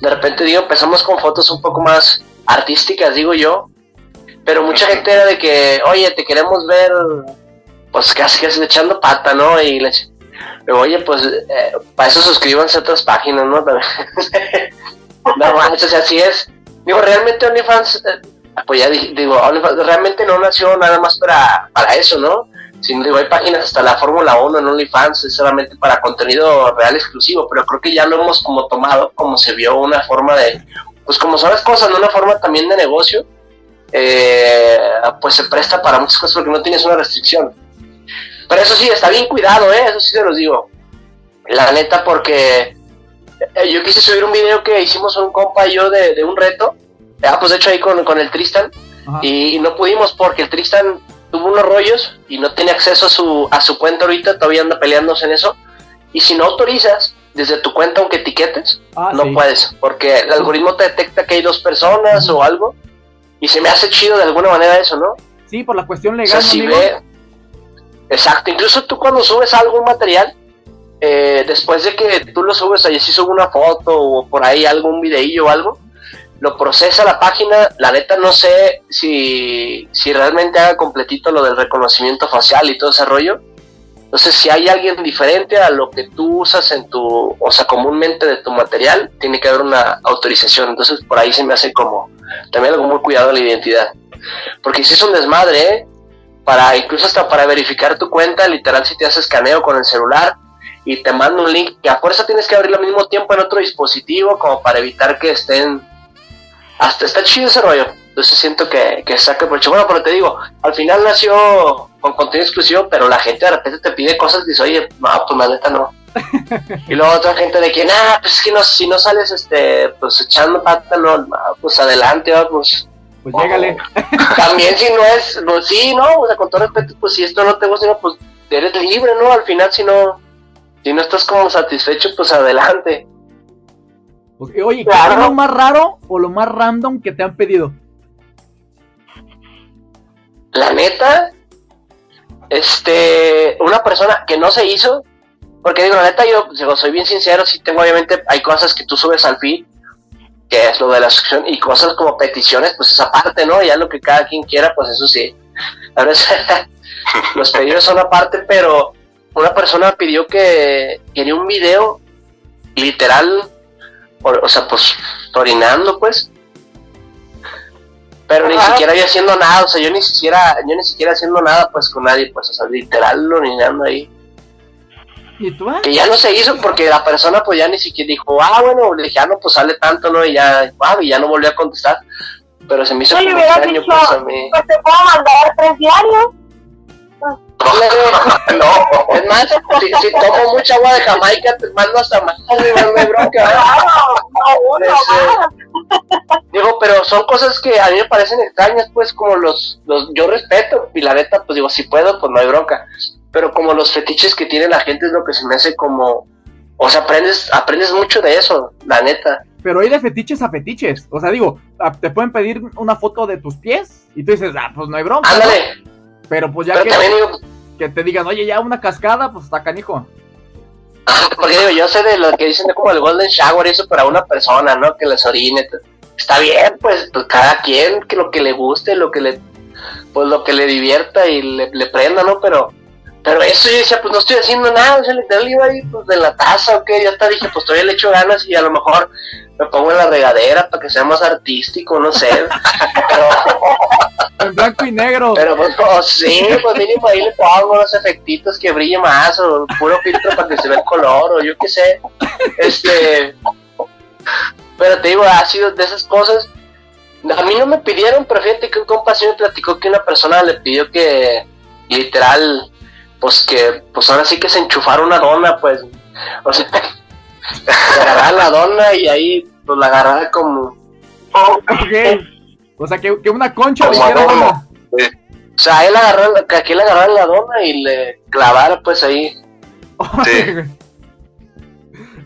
[SPEAKER 5] De repente digo, empezamos con fotos un poco más artísticas, digo yo, pero mucha gente era de que, oye, te queremos ver, pues casi casi echando pata, ¿no? Y le oye, pues eh, para eso suscríbanse a otras páginas, ¿no? no manches, así es. Digo, realmente OnlyFans, eh, pues ya digo, OnlyFans realmente no nació nada más para, para eso, ¿no? Sino digo, hay páginas hasta la Fórmula 1 en OnlyFans, es solamente para contenido real exclusivo, pero creo que ya lo hemos como tomado, como se vio una forma de, pues como son las cosas, ¿no? Una forma también de negocio, eh, pues se presta para muchas cosas porque no tienes una restricción. Pero eso sí, está bien cuidado, ¿eh? Eso sí se los digo. La neta, porque eh, yo quise subir un video que hicimos un compa y yo de, un reto. Ah, pues de hecho ahí con, con el Tristan. Y, no pudimos porque el Tristan tuvo unos rollos y no tiene acceso a su, a su cuenta ahorita. Todavía anda peleándose en eso. Y si no autorizas desde tu cuenta, aunque etiquetes, ah, no puedes. Porque el algoritmo te detecta que hay dos personas o algo. Y se me hace chido de alguna manera eso, ¿no?
[SPEAKER 2] Sí, por la cuestión legal.
[SPEAKER 5] si ve, Exacto, incluso tú cuando subes algún material, eh, después de que tú lo subes, ahí si subo una foto o por ahí algún videillo o algo, lo procesa la página, la neta no sé si, si realmente haga completito lo del reconocimiento facial y todo ese rollo. Entonces, si hay alguien diferente a lo que tú usas en tu, o sea, comúnmente de tu material, tiene que haber una autorización. Entonces, por ahí se me hace como también algo muy cuidado de la identidad. Porque si es un desmadre, ¿eh? para incluso hasta para verificar tu cuenta, literal si te haces escaneo con el celular y te manda un link que a fuerza tienes que abrirlo al mismo tiempo en otro dispositivo como para evitar que estén hasta está chido ese rollo. Entonces siento que, que saca provecho. Bueno, pero te digo, al final nació con contenido exclusivo, pero la gente de repente te pide cosas y dice, oye, no, pues la neta no. y luego otra gente de que, nah, pues es que no, si no sales este, pues echando pata, no, pues adelante, pues
[SPEAKER 2] pues llégale.
[SPEAKER 5] También si no es, pues sí, ¿no? O sea, con todo respeto, pues si esto no te gusta, pues eres libre, ¿no? Al final, si no, si no estás como satisfecho, pues adelante.
[SPEAKER 2] Oye, ¿qué es lo más raro o lo más random que te han pedido?
[SPEAKER 5] La neta, este, una persona que no se hizo, porque digo, la neta, yo digo, soy bien sincero, sí tengo obviamente, hay cosas que tú subes al feed que es lo de la sección y cosas como peticiones, pues esa parte, ¿no? Ya lo que cada quien quiera, pues eso sí. A veces los pedidos son aparte, pero una persona pidió que quería un video literal, o, sea, pues orinando, pues. Pero ni siquiera había haciendo nada, o sea, yo ni siquiera, yo ni siquiera haciendo nada, pues con nadie, pues, o sea, literal orinando ahí. Que ya no se hizo porque la persona pues ya ni siquiera dijo, ah, bueno, le dije, ah, no, pues sale tanto, ¿no? Y ya, ah, y ya no volvió a contestar. Pero se me hizo
[SPEAKER 3] Oye, extraño, dicho, pues a mí. Pues te puedo mandar tres diarios.
[SPEAKER 5] No, es más, si, si, tomo mucha agua de Jamaica, te mando hasta más, no bronca. digo, pero son cosas que a mí me parecen extrañas, pues, como los, los, yo respeto, y la neta, pues digo, si puedo, pues no hay bronca pero como los fetiches que tiene la gente es lo que se me hace como, o sea, aprendes, aprendes mucho de eso, la neta.
[SPEAKER 2] Pero hay de fetiches a fetiches, o sea, digo, te pueden pedir una foto de tus pies y tú dices, ah, pues no hay bronca.
[SPEAKER 5] Ándale.
[SPEAKER 2] Pero pues ya que, que te digan, oye, ya una cascada, pues está canijo.
[SPEAKER 5] Porque digo, yo sé de lo que dicen de como el golden shower, eso para una persona, ¿no? Que les orine. Está bien, pues, pues, cada quien, que lo que le guste, lo que le, pues lo que le divierta y le, le prenda, ¿no? Pero pero eso yo decía, pues no estoy haciendo nada, o sea, literal iba ahí pues de la taza o qué, ya hasta dije, pues todavía le echo ganas y a lo mejor me pongo en la regadera para que sea más artístico, no sé. pero,
[SPEAKER 2] en blanco y negro.
[SPEAKER 5] Pero pues, pues sí, pues mínimo ahí le pongo unos efectitos que brille más, o puro filtro para que se vea el color, o yo qué sé. Este. Pero te digo, ha sido de esas cosas. A mí no me pidieron, pero fíjate que un compa sí me platicó que una persona le pidió que, literal, pues que, pues ahora sí que se enchufara una dona, pues. O sea, se agarraba la dona y ahí, pues la agarraba como.
[SPEAKER 2] Ok. O sea, que, que una concha
[SPEAKER 5] Como. O sea, él agarró, que aquí le agarrara la dona y le clavara, pues ahí.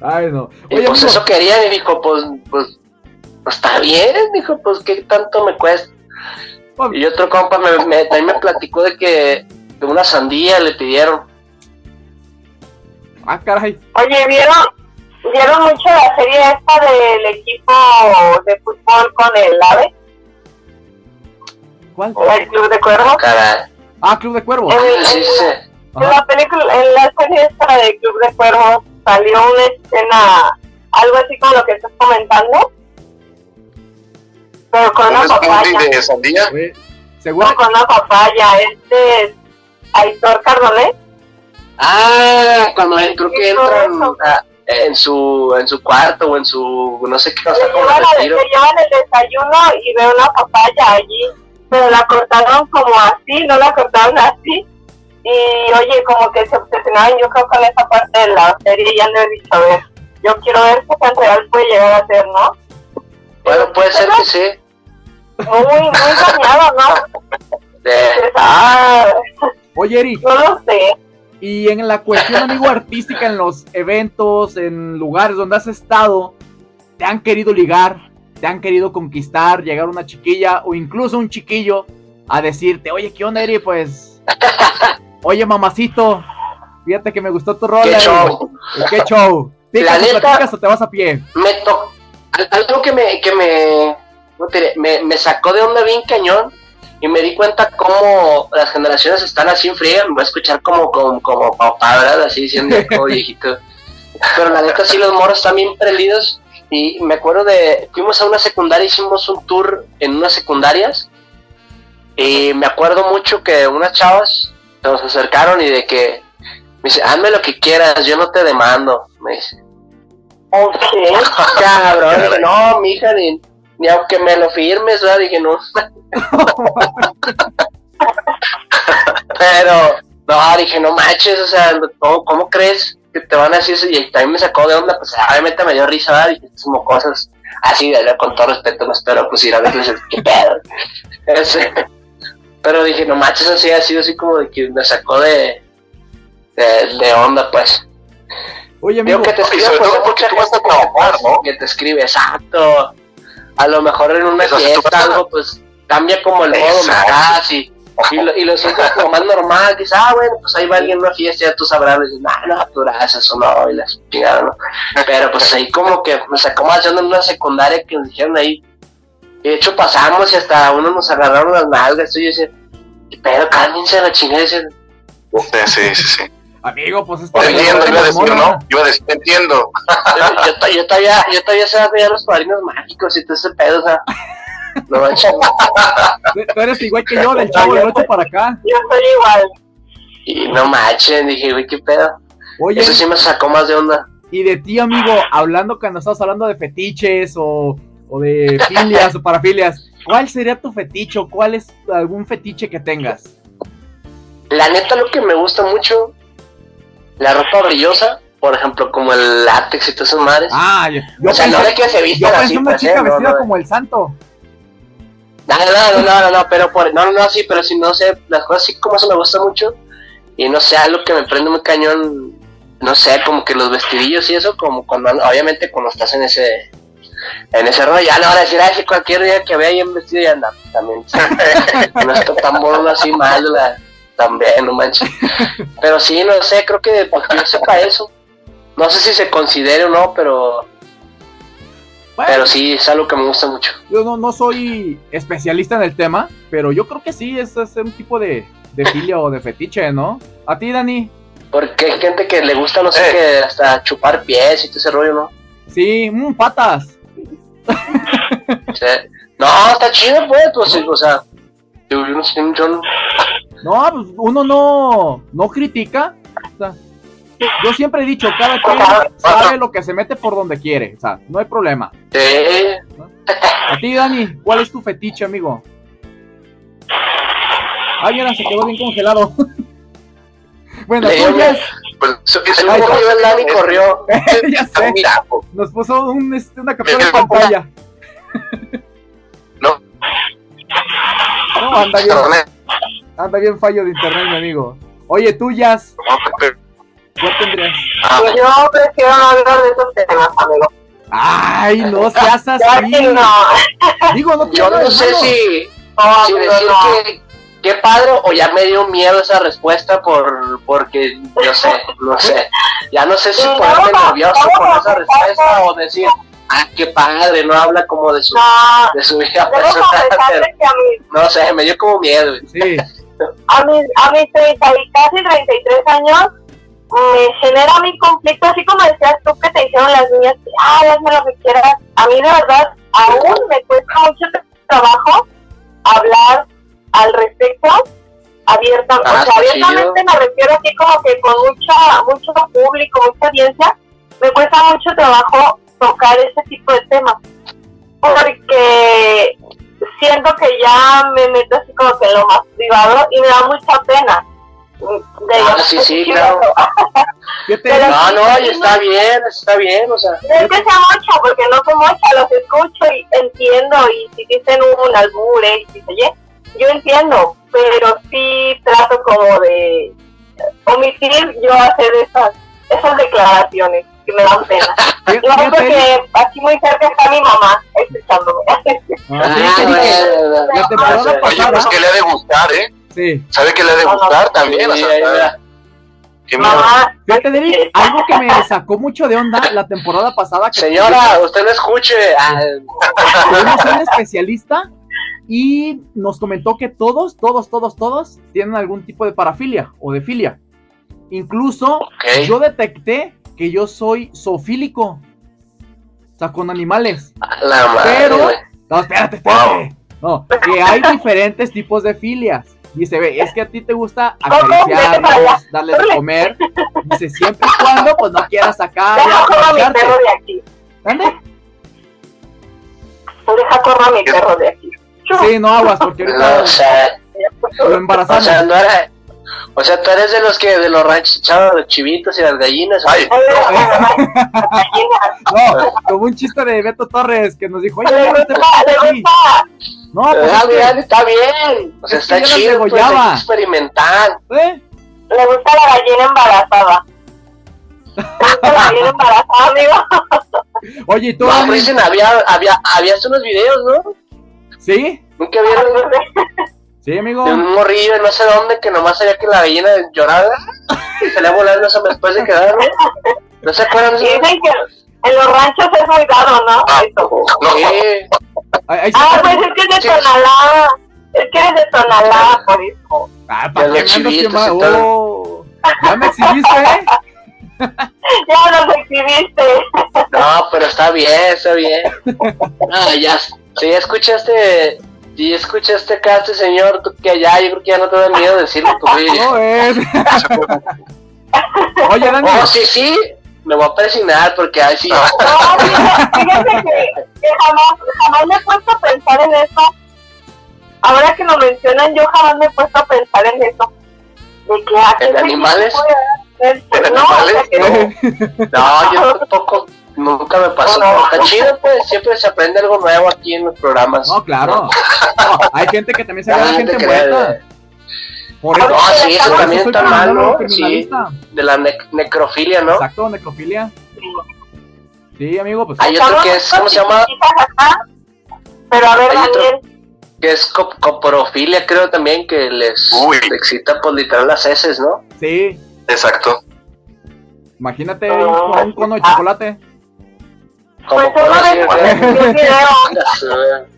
[SPEAKER 2] Ay, no.
[SPEAKER 5] Y pues
[SPEAKER 2] amigo,
[SPEAKER 5] eso quería, y dijo, pues, pues, pues está bien, dijo, pues qué tanto me cuesta. Y otro compa me, me- también me platicó de que de una sandía le pidieron.
[SPEAKER 2] Ah, caray.
[SPEAKER 3] Oye, ¿vieron, ¿vieron mucho la serie esta del equipo de fútbol con el AVE?
[SPEAKER 2] ¿Cuál?
[SPEAKER 3] El Club de Cuervos.
[SPEAKER 5] Caray.
[SPEAKER 2] Ah, Club de Cuervos.
[SPEAKER 3] En, en-
[SPEAKER 5] Sí, sí.
[SPEAKER 3] en la película, en la serie esta de Club de Cuervos salió una escena, algo así como lo que estás comentando, pero con una
[SPEAKER 4] ¿Un smoothie
[SPEAKER 3] papaya.
[SPEAKER 4] de sandía?
[SPEAKER 2] ¿Seguro?
[SPEAKER 3] No, con una papaya. Este es Aitor Cardone.
[SPEAKER 5] Ah, cuando él, creo que entran ah, en su en su cuarto o en su no sé qué, o sea,
[SPEAKER 3] Le
[SPEAKER 5] como
[SPEAKER 3] llevan, le llevan el desayuno y ve una papaya allí, pero la cortaron como así, no la cortaron así. Y oye, como que se obsesionaban yo creo con esa parte de la serie y han de dicho, a ver, yo quiero ver qué tan real puede llegar a ser, ¿no?
[SPEAKER 5] Bueno, puede ser que sí.
[SPEAKER 3] Muy, muy dañado, ¿no?
[SPEAKER 5] De-
[SPEAKER 3] Ah,
[SPEAKER 2] Oye, Eri,
[SPEAKER 3] no lo sé.
[SPEAKER 2] Y en la cuestión, amigo, artística, en los eventos, en lugares donde has estado, ¿te han querido ligar? ¿Te han querido conquistar? Llegar una chiquilla o incluso un chiquillo a decirte, oye, ¿qué onda, Eri? Pues, oye, mamacito, fíjate que me gustó tu rola.
[SPEAKER 5] ¿Qué
[SPEAKER 2] Eri".
[SPEAKER 5] show?
[SPEAKER 2] ¿Qué show?
[SPEAKER 5] La
[SPEAKER 2] ¿Picas
[SPEAKER 5] neta-
[SPEAKER 2] platicas o te vas a pie?
[SPEAKER 5] me tocó algo que me que me, me me sacó de onda bien cañón y me di cuenta cómo las generaciones están así en friega, me voy a escuchar como como como papá, ¿verdad? Así diciendo como viejito. Pero la neta sí los morros están bien prendidos y me acuerdo de fuimos a una secundaria, hicimos un tour en unas secundarias y me acuerdo mucho que unas chavas se nos acercaron y de que me dice, hazme lo que quieras, yo no te demando, me dice. Cabrón, dije, no, mija, ni, ni aunque me lo firmes, ¿verdad? Dije, no. Pero, no, dije, no manches, o sea, ¿cómo, cómo crees que te van a decir eso? Y también me sacó de onda, pues obviamente me dio risa, ¿verdad? Dije, es como cosas así, de con todo respeto, no espero, pues ir a veces, ¿qué pedo? Ese- pero dije, no manches, así ha sido así como de que me sacó de, de, de onda, pues.
[SPEAKER 2] Oye,
[SPEAKER 5] Digo
[SPEAKER 2] amigo,
[SPEAKER 5] que te escribe, pues
[SPEAKER 4] porque
[SPEAKER 5] mucha
[SPEAKER 4] tú vas a trabajar, ¿no?
[SPEAKER 5] que te escribe, exacto. A lo mejor en una fiesta algo, pues cambia como el modo, das y, y lo, y lo sientes como más normal. Dices, ah, bueno, pues ahí va alguien a una fiesta, ya tú sabrás. Y dices, no, no, tú gracias o no, y la chingada, ¿no? Pero pues ahí como que me sacó más en una secundaria que nos dijeron ahí. De hecho pasamos y hasta uno nos agarraron las nalgas. Y yo decía, pero cálmense la chingada. Y
[SPEAKER 4] Sí, sí, sí.
[SPEAKER 2] Amigo, pues es
[SPEAKER 4] Te entiendo, iba a decir. ¿no? Iba a decir, te entiendo.
[SPEAKER 5] yo, yo, to- yo todavía, yo todavía sé ya los padrinos mágicos y todo ese pedo, o sea. No manches.
[SPEAKER 2] Tú eres igual que yo, del chavo del 8 para acá.
[SPEAKER 3] Yo soy igual.
[SPEAKER 5] Y no manches, dije, güey, qué pedo.
[SPEAKER 2] Oye,
[SPEAKER 5] Eso sí me sacó más de onda.
[SPEAKER 2] y de ti, amigo, hablando cuando estás hablando de fetiches o, o de filias o parafilias, ¿cuál sería tu feticho? ¿Cuál es algún fetiche que tengas?
[SPEAKER 5] La neta, lo que me gusta mucho, la ropa brillosa, por ejemplo, como el látex y todas esas madres.
[SPEAKER 2] Ah, yo, yo
[SPEAKER 5] o sea, no
[SPEAKER 2] pensé-
[SPEAKER 5] de que se vistan así,
[SPEAKER 2] una
[SPEAKER 5] pues,
[SPEAKER 2] chica
[SPEAKER 5] eh, no,
[SPEAKER 2] vestida
[SPEAKER 5] no,
[SPEAKER 2] como el santo.
[SPEAKER 5] No, no, no, no, no, no, pero por, no, no, sí, pero si no sé, las cosas así como eso me gusta mucho. Y no sé, algo que me prende muy cañón, no sé, como que los vestidillos y eso, como cuando, obviamente cuando estás en ese, en ese rollo, ya no van a decir, ay, si cualquier día que vea ahí en vestido ya anda, también, sí. no está tan bueno así mal, la, también, no manches. Pero sí, no sé, creo que yo sepa eso. No sé si se considere o no, pero,
[SPEAKER 2] Bueno,
[SPEAKER 5] pero sí, es algo que me gusta mucho.
[SPEAKER 2] yo no, no soy especialista en el tema, pero yo creo que sí, es, es un tipo de, de filia o de fetiche, ¿no? A ti, Dani.
[SPEAKER 5] Porque hay gente que le gusta, no sé,
[SPEAKER 4] Eh.
[SPEAKER 5] que hasta chupar pies y todo ese rollo, ¿no?
[SPEAKER 2] Sí, mm, patas.
[SPEAKER 5] No, está chido, pues, pues, o sea, yo, yo no sé, yo no-
[SPEAKER 2] No, pues uno no, no critica. O sea, yo siempre he dicho, cada quien sabe lo que se mete por donde quiere. O sea, no hay problema.
[SPEAKER 5] Sí.
[SPEAKER 2] A ti, Dani, ¿cuál es tu fetiche, amigo? Ay, mira, se quedó bien congelado. bueno, tú ya es-
[SPEAKER 4] Pues,
[SPEAKER 5] Ay, corrió el Dani, corrió.
[SPEAKER 2] ya sé. Nos puso un, este, una captura de pantalla.
[SPEAKER 4] No.
[SPEAKER 2] No, anda
[SPEAKER 4] internet.
[SPEAKER 2] Anda bien fallo de internet, mi amigo. Oye, tú, Jazz, ¿cuál tendrías?
[SPEAKER 3] Pues yo prefiero no hablar de esos temas, amigo.
[SPEAKER 2] Ay, no seas
[SPEAKER 3] Ya
[SPEAKER 2] así.
[SPEAKER 3] no.
[SPEAKER 2] Digo, no
[SPEAKER 5] Yo no sé si, si decir
[SPEAKER 3] no.
[SPEAKER 5] que qué padre o ya me dio miedo esa respuesta por porque no sé, no sé. Ya no sé si ponerme nervioso
[SPEAKER 3] a
[SPEAKER 5] esa respuesta o decir, ah, qué padre, no habla como de su,
[SPEAKER 3] No,
[SPEAKER 5] de su vida
[SPEAKER 3] debo
[SPEAKER 5] personal.
[SPEAKER 3] que a
[SPEAKER 5] No sé, me dio como miedo.
[SPEAKER 2] Sí,
[SPEAKER 3] a mis, a mis 30 y casi 33 años me genera mi conflicto, así como decías tú que te dijeron las niñas, que, ah, hazme lo que quieras. A mí de verdad aún me cuesta mucho trabajo hablar al respecto
[SPEAKER 5] Ah,
[SPEAKER 3] o sea, abiertamente me refiero así como que con mucha, mucho público, mucha audiencia, me cuesta mucho trabajo tocar ese tipo de temas. Porque siento que ya me meto así como que en lo más privado y me da mucha pena. De
[SPEAKER 5] Ah, sí, sí, claro. No, no, y está bien, está bien, o sea,
[SPEAKER 3] No es que sea mucho, porque no soy mucha, los escucho y entiendo, y si dicen un albur, eh, y oye, yo entiendo, pero sí trato como de omitir yo hacer esas, esas declaraciones que me dan pena.
[SPEAKER 2] fíjate,
[SPEAKER 3] porque aquí muy cerca está mi mamá escuchándome.
[SPEAKER 2] Ah, sí,
[SPEAKER 5] ah, bueno,
[SPEAKER 2] la temporada
[SPEAKER 5] no sé.
[SPEAKER 4] Oye, pues que le ha de gustar, ¿eh?
[SPEAKER 2] sí.
[SPEAKER 4] ¿Sabe que le ha de
[SPEAKER 3] No, no,
[SPEAKER 4] gustar
[SPEAKER 3] no.
[SPEAKER 4] también? O
[SPEAKER 5] Sí,
[SPEAKER 4] sea, miedo.
[SPEAKER 3] mamá,
[SPEAKER 2] Fíjate, Derek, algo que me sacó mucho de onda la temporada pasada. Que
[SPEAKER 5] Señora, usted no escuche. Ah,
[SPEAKER 2] tuvimos un especialista y nos comentó que todos, todos, todos, todos tienen algún tipo de parafilia o de filia. Incluso
[SPEAKER 5] ok.
[SPEAKER 2] yo detecté que yo soy zoofílico. O sea, con animales.
[SPEAKER 5] La madre,
[SPEAKER 2] Pero-. No, espérate, espérate. No, que hay diferentes tipos de filias. Dice, ve, es que a ti te gusta acariciarlos, darles de comer. Dice, siempre y cuando, pues no quieras sacar
[SPEAKER 3] deja a mi perro de aquí.
[SPEAKER 2] ¿Dónde?
[SPEAKER 3] Deja correr a mi perro de aquí.
[SPEAKER 2] Sí, no aguas, porque
[SPEAKER 5] No,
[SPEAKER 2] ahorita
[SPEAKER 5] o sea,
[SPEAKER 2] lo
[SPEAKER 5] o
[SPEAKER 2] embarazamos.
[SPEAKER 5] sea, no era. O sea, tú eres de los que de los ranchos los chivitos y las gallinas.
[SPEAKER 4] Ay,
[SPEAKER 2] No, como un chiste de Beto Torres que nos dijo, oye, no te. No, pues
[SPEAKER 5] Ah,
[SPEAKER 2] es que-
[SPEAKER 5] bien, está bien. O sea, está chido, pues, hay
[SPEAKER 2] degollaba.
[SPEAKER 5] que experimentar.
[SPEAKER 2] ¿eh?
[SPEAKER 3] Le gusta la gallina embarazada. Le gusta la gallina embarazada, amigo.
[SPEAKER 2] Oye, ¿y tú,
[SPEAKER 5] No, había, había, había unos videos, ¿no?
[SPEAKER 2] ¿Sí?
[SPEAKER 5] Nunca vieron
[SPEAKER 2] Sí, amigo.
[SPEAKER 5] de un morrillo de no sé dónde que nomás sabía que la gallina lloraba y salía volando eso después de quedar, ¿no? ¿No se acuerdan de eso?
[SPEAKER 3] dicen que en los ranchos es muy dado, ¿no? Eso.
[SPEAKER 4] no,
[SPEAKER 5] Sí.
[SPEAKER 3] Ah, pues es que es de
[SPEAKER 5] Sí.
[SPEAKER 3] Tonalá. Es que eres de Tonalá, por eso.
[SPEAKER 2] Ah, ¿para me andas. Oh, ya me exhibiste, ¿eh?
[SPEAKER 3] Ya nos exhibiste.
[SPEAKER 5] No, pero está bien, está bien. Ah, ya. Si ya escuchaste, si ya escuchaste acá a este señor, tú que ya, yo creo que ya no te da miedo decirlo tu vídeo.
[SPEAKER 2] No, es. Oye, Dani.
[SPEAKER 5] Oh, sí, sí, me voy a presionar porque ahí sí.
[SPEAKER 3] No, fíjate, fíjate que, que jamás, jamás me he puesto a pensar en eso. Ahora que lo mencionan, yo jamás me he puesto a pensar en eso. De que ah,
[SPEAKER 5] ¿En
[SPEAKER 3] ¿qué
[SPEAKER 5] animales?
[SPEAKER 4] ¿En
[SPEAKER 3] No, o sea,
[SPEAKER 4] animales?
[SPEAKER 5] No, yo tampoco, nunca me pasó.
[SPEAKER 3] No, no.
[SPEAKER 5] Está chido, pues, siempre se aprende algo nuevo aquí en los programas.
[SPEAKER 2] No, claro. No, hay gente que también se
[SPEAKER 5] La
[SPEAKER 2] ve a
[SPEAKER 5] gente
[SPEAKER 2] muerta. Por
[SPEAKER 5] No,
[SPEAKER 2] eso.
[SPEAKER 5] sí, eso también está mal, ¿no? Sí, de la nec- necrofilia, ¿no?
[SPEAKER 2] Exacto, necrofilia. Sí, amigo, pues.
[SPEAKER 5] Hay otro que es, ¿cómo se llama?
[SPEAKER 3] Pero a ver,
[SPEAKER 5] Hay otro-
[SPEAKER 3] Daniel,
[SPEAKER 5] Que es cop- coprofilia, creo también, que les
[SPEAKER 4] Uy.
[SPEAKER 5] excita, pues, literal las heces, ¿no?
[SPEAKER 2] Sí.
[SPEAKER 4] exacto.
[SPEAKER 2] Imagínate un, un cono de chocolate.
[SPEAKER 5] Como
[SPEAKER 3] pues uno
[SPEAKER 5] por
[SPEAKER 3] de
[SPEAKER 5] así
[SPEAKER 3] esos te pidió el video.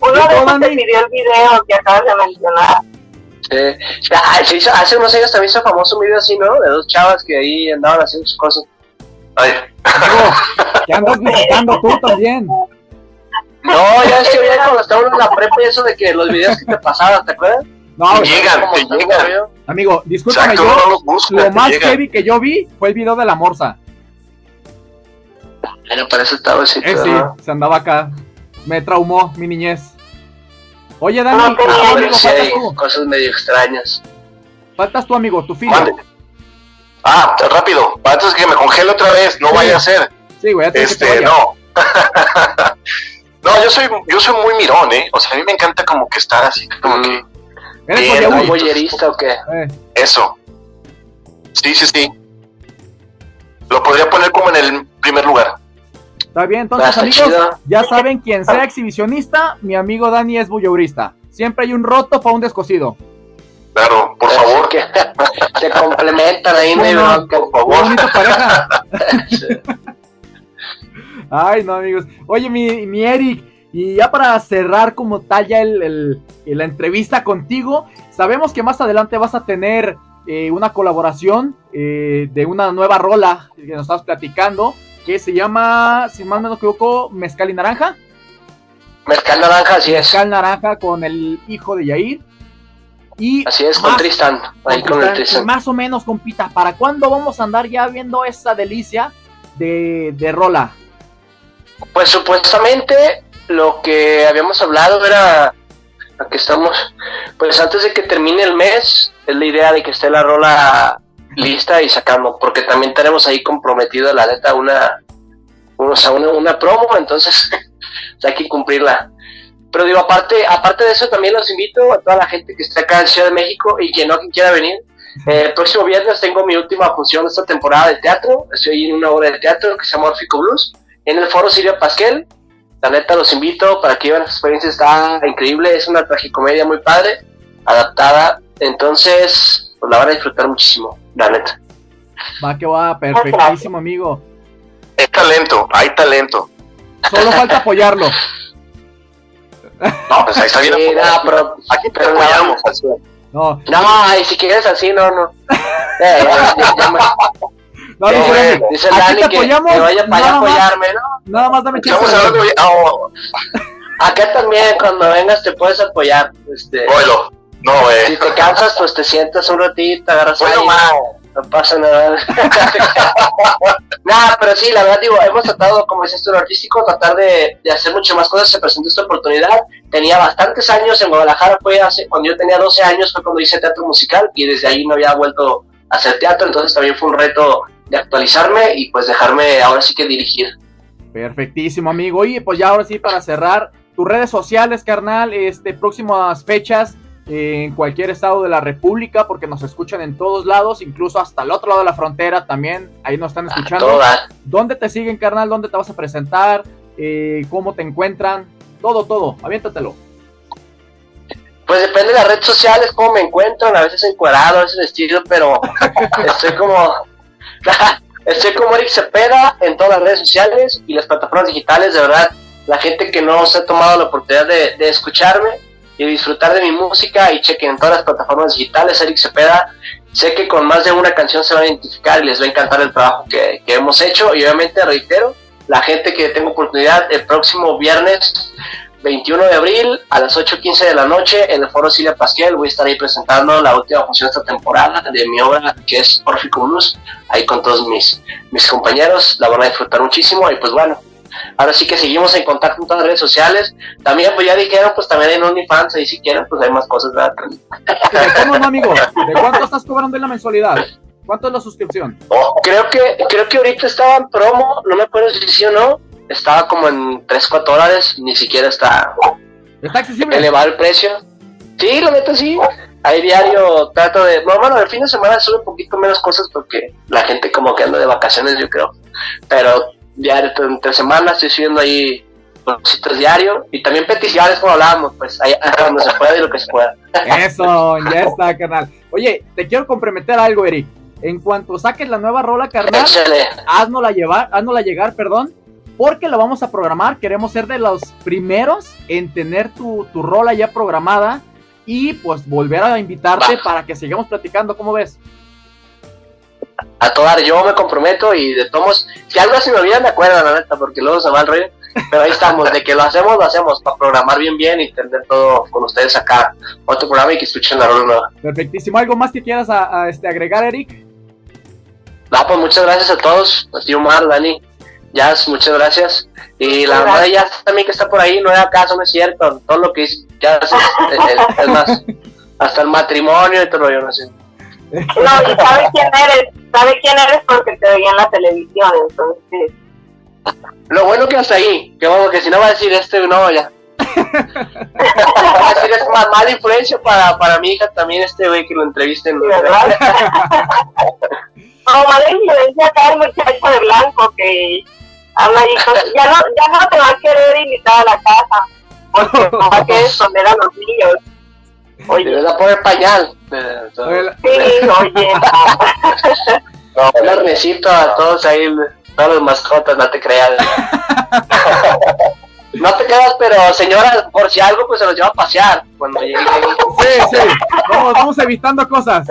[SPEAKER 3] Uno de esos te pidió el video que acabas de mencionar.
[SPEAKER 5] Sí. Ah, se hizo- hace unos años también hizo famoso un video así, ¿no? De dos chavas que ahí andaban haciendo sus cosas.
[SPEAKER 4] Ay,
[SPEAKER 2] que andas visitando tú también.
[SPEAKER 5] No, ya es que había cuando estaba uno en la prepa y eso de que los videos que te pasaban, ¿te acuerdas?
[SPEAKER 2] No,
[SPEAKER 4] Te llegan, te llegan.
[SPEAKER 2] amigo, discúlpame,
[SPEAKER 4] Exacto, no
[SPEAKER 2] yo
[SPEAKER 4] los buscas,
[SPEAKER 2] lo más
[SPEAKER 4] llegan.
[SPEAKER 2] heavy que yo vi fue el video de la morsa.
[SPEAKER 5] Bueno, para eso estaba así.
[SPEAKER 2] Eh, sí, se andaba acá Me traumó mi niñez. Oye, Dani,
[SPEAKER 3] No, pero
[SPEAKER 2] amigo,
[SPEAKER 5] Sí, hay
[SPEAKER 2] tú.
[SPEAKER 5] cosas medio extrañas.
[SPEAKER 2] Faltas tu amigo, tu filho.
[SPEAKER 4] Mande. Ah, rápido, antes que me congele otra vez, no
[SPEAKER 2] Sí.
[SPEAKER 4] vaya a ser.
[SPEAKER 2] Sí, güey, antes de que te
[SPEAKER 4] Este,
[SPEAKER 2] vayas.
[SPEAKER 4] no. no, yo soy, yo soy muy mirón, ¿eh? O sea, a mí me encanta como que estar así, como que
[SPEAKER 2] ¿Eres
[SPEAKER 4] bien,
[SPEAKER 5] boyerista o qué?
[SPEAKER 2] Eh,
[SPEAKER 4] eso. Sí, sí, sí. Lo podría poner como en el primer lugar.
[SPEAKER 2] Está bien, entonces,
[SPEAKER 5] está
[SPEAKER 2] amigos,
[SPEAKER 5] chido.
[SPEAKER 2] ya saben, quien sea exhibicionista, mi amigo Dani es voyeurista. Siempre hay un roto para un descosido.
[SPEAKER 4] Claro, por favor.
[SPEAKER 5] que se complementan ahí, no.
[SPEAKER 4] Por favor.
[SPEAKER 2] bonita pareja. Ay, no, amigos. Oye, mi, mi Eric, y ya para cerrar como tal ya el, el- la entrevista contigo, sabemos que más adelante vas a tener eh, una colaboración eh, de una nueva rola que nos estabas platicando, que se llama, si mal no me equivoco, Mezcal y Naranja.
[SPEAKER 5] Mezcal naranja, así es.
[SPEAKER 2] Mezcal Naranja con el hijo de Yair. Y
[SPEAKER 5] Así es, con Tristan. Ahí con el
[SPEAKER 2] Tristan,
[SPEAKER 5] Tristan.
[SPEAKER 2] Más o menos, compita, ¿para cuándo vamos a andar ya viendo esa delicia de, de rola?
[SPEAKER 5] Pues supuestamente lo que habíamos hablado era aquí estamos pues antes de que termine el mes es la idea de que esté la rola lista y sacando porque también tenemos ahí comprometido la neta una o sea, una, una promo entonces hay que cumplirla. Pero digo aparte aparte de eso también los invito a toda la gente que está acá en Ciudad de México y que no quien quiera venir. Eh, el próximo viernes tengo mi última función de esta temporada de teatro. Estoy en una obra de teatro que se llama Orfico Blues. En el foro Silvia Pasquel. La neta los invito para que vivan esa experiencia, está increíble, es una tragicomedia muy padre, adaptada, entonces pues, la van a disfrutar muchísimo, la neta.
[SPEAKER 2] Va que va, perfectísimo, amigo.
[SPEAKER 4] Hay talento, hay talento.
[SPEAKER 2] Solo falta apoyarlo.
[SPEAKER 4] No, pues ahí está bien.
[SPEAKER 5] Sí, no, pero,
[SPEAKER 4] Aquí te apoyamos.
[SPEAKER 2] No,
[SPEAKER 5] no, ay, si quieres así, no, no. Eh, ya- ya- ya me-
[SPEAKER 2] no,
[SPEAKER 5] eh,
[SPEAKER 2] dice Dani,
[SPEAKER 5] dice
[SPEAKER 2] aquí
[SPEAKER 5] Dani
[SPEAKER 2] te
[SPEAKER 5] que,
[SPEAKER 2] apoyamos,
[SPEAKER 5] que vaya para allá apoyarme, ¿no?
[SPEAKER 2] Nada más dame chance.
[SPEAKER 4] Hablando. Oh,
[SPEAKER 5] Acá también, cuando vengas, te puedes apoyar. Este.
[SPEAKER 4] No,
[SPEAKER 5] si
[SPEAKER 4] eh.
[SPEAKER 5] te cansas, pues te sientas un ratito, agarras
[SPEAKER 4] Bueno,
[SPEAKER 5] aire. No pasa nada. nada, pero sí, la verdad, digo, hemos tratado, como dices tú, lo artístico, tratar de, de hacer mucho más cosas. Se presentó esta oportunidad. Tenía bastantes años en Guadalajara, fue hace, cuando yo tenía 12 años, fue cuando hice teatro musical y desde ahí no había vuelto a hacer teatro. Entonces también fue un reto de actualizarme y pues dejarme ahora sí que dirigir.
[SPEAKER 2] Perfectísimo, amigo. Y pues ya ahora sí, para cerrar, tus redes sociales, carnal, este, próximas fechas en cualquier estado de la República, porque nos escuchan en todos lados, incluso hasta el otro lado de la frontera también, ahí nos están escuchando. ¿Dónde te siguen, carnal? ¿Dónde te vas a presentar? Eh, ¿Cómo te encuentran? Todo, todo, aviéntatelo.
[SPEAKER 5] Pues depende de las redes sociales, cómo me encuentran, a veces encuadrado, a veces vestido, pero estoy como estoy como Eric Cepeda en todas las redes sociales y las plataformas digitales, de verdad, la gente que no se ha tomado la oportunidad de, de escucharme y disfrutar de mi música y chequen en todas las plataformas digitales, Eric Cepeda, sé que con más de una canción se van a identificar y les va a encantar el trabajo que, que hemos hecho y obviamente reitero, la gente que tenga oportunidad el próximo viernes 21 de abril a las 8.15 de la noche en el Foro Silvia Pasquel. Voy a estar ahí presentando la última función de esta temporada de mi obra que es Orfico Blues, ahí con todos mis, mis compañeros. La van a disfrutar muchísimo y pues bueno, ahora sí que seguimos en contacto en todas las redes sociales. También pues ya dijeron, pues también en OnlyFans, ahí si quieren, pues hay más cosas. ¿verdad?
[SPEAKER 2] ¿Cómo no, amigo? ¿De cuánto estás cobrando en la mensualidad? ¿Cuánto es la suscripción?
[SPEAKER 5] Creo que, creo que ahorita estaba en promo, no me acuerdo si sí o no. Estaba como en 3, 4 dólares, ni siquiera está
[SPEAKER 2] ¿Está accesible?
[SPEAKER 5] elevado el precio. Sí, la neta sí. Ahí diario trato de. No, bueno, el fin de semana sube un poquito menos cosas porque la gente como que anda de vacaciones, yo creo. Pero diario, entre semanas estoy subiendo ahí cositas diario. Y también peticiones como hablábamos, pues ahí donde se pueda y lo que se pueda.
[SPEAKER 2] Eso, ya está, carnal. Oye, te quiero comprometer algo, Eric. En cuanto saques la nueva rola, carnal, haznosla llevar, haznosla llegar, perdón, porque la vamos a programar. Queremos ser de los primeros en tener tu, tu rola ya programada y pues volver a invitarte
[SPEAKER 5] Va.
[SPEAKER 2] para que sigamos platicando. ¿Cómo ves?
[SPEAKER 5] A todo dar, yo me comprometo y de tomos. Si algo se me olvida, me acuerdo, la neta, porque luego se va el rollo. Pero ahí estamos, de que lo hacemos, lo hacemos, para programar bien, bien y tener todo con ustedes acá. Otro programa y que escuchen la rola nueva.
[SPEAKER 2] Perfectísimo. ¿Algo más que quieras a- a, este, agregar, Eric?
[SPEAKER 5] No, pues muchas gracias a todos, a ti Omar, Dani, Jazz, muchas gracias. Y la mamá de Jazz también que está por ahí, no es acaso, no es cierto. Todo lo que es Jazz es, es- es más, hasta el matrimonio y todo, yo no sé.
[SPEAKER 3] No, y sabe quién eres, sabe quién eres porque te veía en la televisión, entonces.
[SPEAKER 5] Lo bueno que hasta ahí, que vamos, que si no va a decir este, no, ya. va a decir es más mala influencia para, para mi hija también este güey que lo entrevisten.
[SPEAKER 3] ¿verdad? No, mala influencia acá el muchacho de blanco que habla con- ya no, ya no te va a querer invitar a la casa porque no va a querer esconder a los niños.
[SPEAKER 5] Oye, le a poner pañal.
[SPEAKER 3] Sí, oye.
[SPEAKER 5] No, un arnecito a todos ahí, todas las mascotas, no te creas. No te creas, pero señora, por si algo, pues se los lleva a pasear cuando llegue.
[SPEAKER 2] Sí, sí. Vamos, vamos evitando cosas.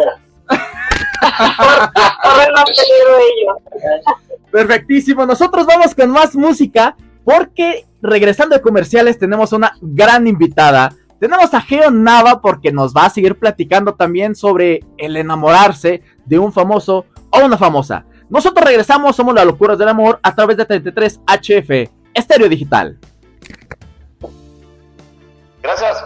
[SPEAKER 2] Perfectísimo. Nosotros vamos con más música porque regresando de comerciales tenemos una gran invitada. Tenemos a Geo Nava porque nos va a seguir platicando también sobre el enamorarse de un famoso o una famosa. Nosotros regresamos, somos las locuras del amor a través de 33 HF, Estéreo Digital.
[SPEAKER 4] Gracias.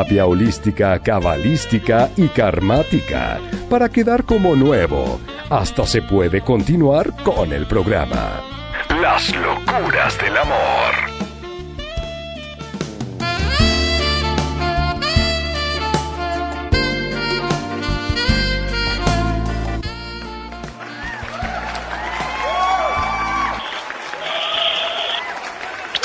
[SPEAKER 1] Terapia holística, cabalística y karmática para quedar como nuevo. Hasta se puede continuar con el programa. Las locuras del amor.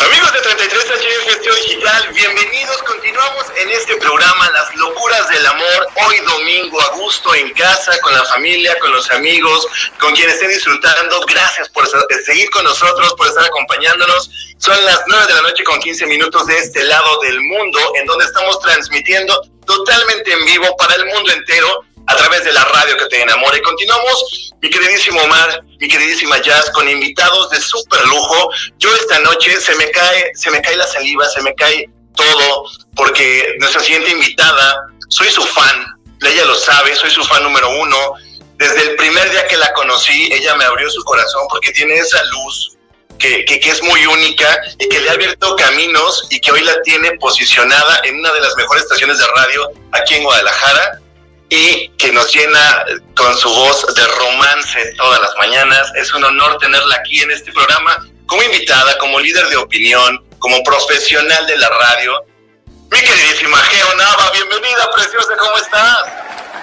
[SPEAKER 4] Amigos de 33 HF Esteo Digital, bienvenidos. Continuamos en este programa Las locuras del amor. Hoy domingo a gusto en casa, con la familia, con los amigos, con quienes estén disfrutando. Gracias por sa- seguir con nosotros, por estar acompañándonos. Son las 9 de la noche con 15 minutos de este lado del mundo, en donde estamos transmitiendo totalmente en vivo para el mundo entero a través de la radio que te enamora. Y continuamos, mi queridísimo Omar, mi queridísima Jazz, con invitados de súper lujo. Yo esta noche se me cae, se me cae la saliva, se me cae todo, porque nuestra siguiente invitada, soy su fan, ella lo sabe, soy su fan número uno. Desde el primer día que la conocí, ella me abrió su corazón porque tiene esa luz que, que, que es muy única y que le ha abierto caminos y que hoy la tiene posicionada en una de las mejores estaciones de radio aquí en Guadalajara y que nos llena con su voz de romance todas las mañanas. Es un honor tenerla aquí en este programa como invitada, como líder de opinión, como profesional de la radio. Mi queridísima Geo Nava, bienvenida, preciosa, ¿cómo estás?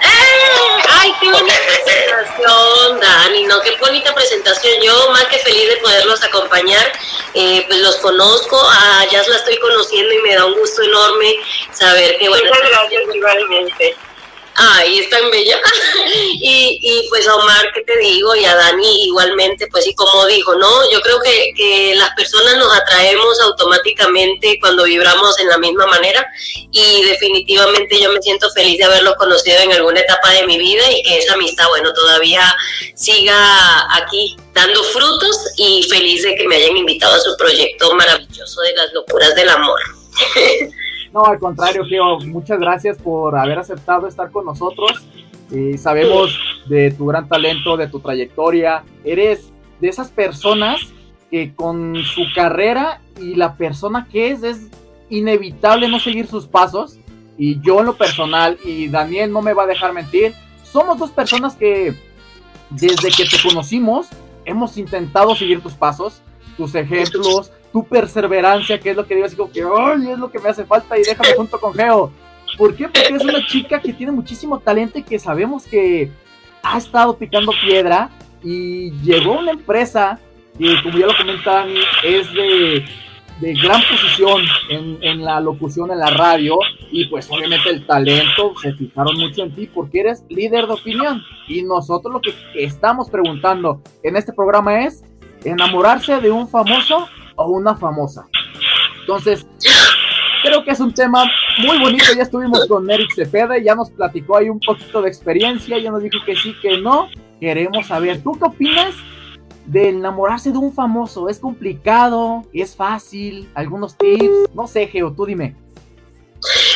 [SPEAKER 11] ¡Eh! ¡Ay, qué bonita presentación, Dani! No, qué bonita presentación. Yo más que feliz de poderlos acompañar. Eh, pues los conozco, a Jazz la estoy conociendo y me da un gusto enorme saber que, bueno...
[SPEAKER 3] Muchas gracias igualmente.
[SPEAKER 11] Ay, es tan bella. y, y pues a Omar, ¿qué te digo? Y a Dani igualmente, pues y como dijo, ¿no? Yo creo que, que las personas nos atraemos automáticamente cuando vibramos en la misma manera y definitivamente yo me siento feliz de haberlos conocido en alguna etapa de mi vida y que esa amistad, bueno, todavía siga aquí dando frutos y feliz de que me hayan invitado a su proyecto maravilloso de las locuras del amor.
[SPEAKER 2] No, al contrario, Geo, muchas gracias por haber aceptado estar con nosotros. Sabemos de tu gran talento, de tu trayectoria. Eres de esas personas que con su carrera y la persona que es, es inevitable no seguir sus pasos. Y yo en lo personal, y Daniel no me va a dejar mentir, somos dos personas que desde que te conocimos hemos intentado seguir tus pasos, tus ejemplos, tu perseverancia, que es lo que digo así como que, ¡ay! Es lo que me hace falta y déjame junto con Geo. ¿Por qué? Porque es una chica que tiene muchísimo talento y que sabemos que ha estado picando piedra y llegó a una empresa que, como ya lo comenta Dani, es de, de gran posición en, en la locución, en la radio, y pues obviamente el talento se fijaron mucho en ti porque eres líder de opinión. Y nosotros lo que estamos preguntando en este programa es enamorarse de un famoso o una famosa. Entonces, creo que es un tema muy bonito. Ya estuvimos con Eric Cepeda ya nos platicó ahí un poquito de experiencia. Ya nos dijo que sí, que no. Queremos saber, ¿tú qué opinas de enamorarse de un famoso? ¿Es complicado? ¿Es fácil? ¿Algunos tips? No sé, Geo, tú dime.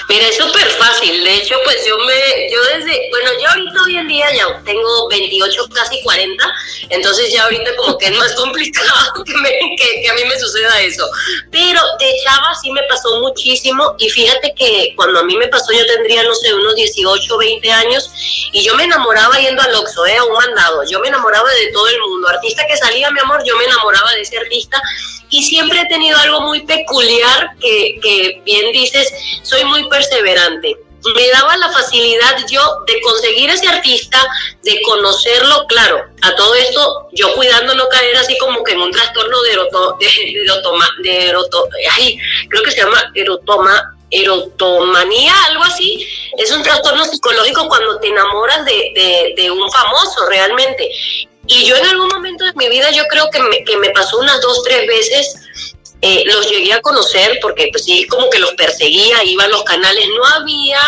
[SPEAKER 11] Mira, es súper fácil. De hecho, pues yo me, yo desde, bueno, yo ahorita hoy en día ya tengo 28, casi 40, entonces ya ahorita como que es más complicado que, me- que- que a mí me suceda eso. Pero de chava sí me pasó muchísimo y fíjate que cuando a mí me pasó yo tendría, no sé, unos 18, 20 años y yo me enamoraba yendo al Oxxo, eh, a un mandado. Yo me enamoraba de todo el mundo. Artista que salía, mi amor, yo me enamoraba de ese artista y siempre he tenido algo muy peculiar que, que bien dices, soy muy perseverante. Me daba la facilidad yo de conseguir ese artista, de conocerlo, claro, a todo esto yo cuidando no caer así como que en un trastorno de eroto, de, erotoma- eroto- ay, creo que se llama erotoma, erotomanía, algo así. Es un trastorno psicológico cuando te enamoras de un famoso realmente. Y yo en algún momento de mi vida, yo creo que me, que me pasó unas dos, tres veces, eh, los llegué a conocer porque pues sí, como que los perseguía, iba a los canales, no había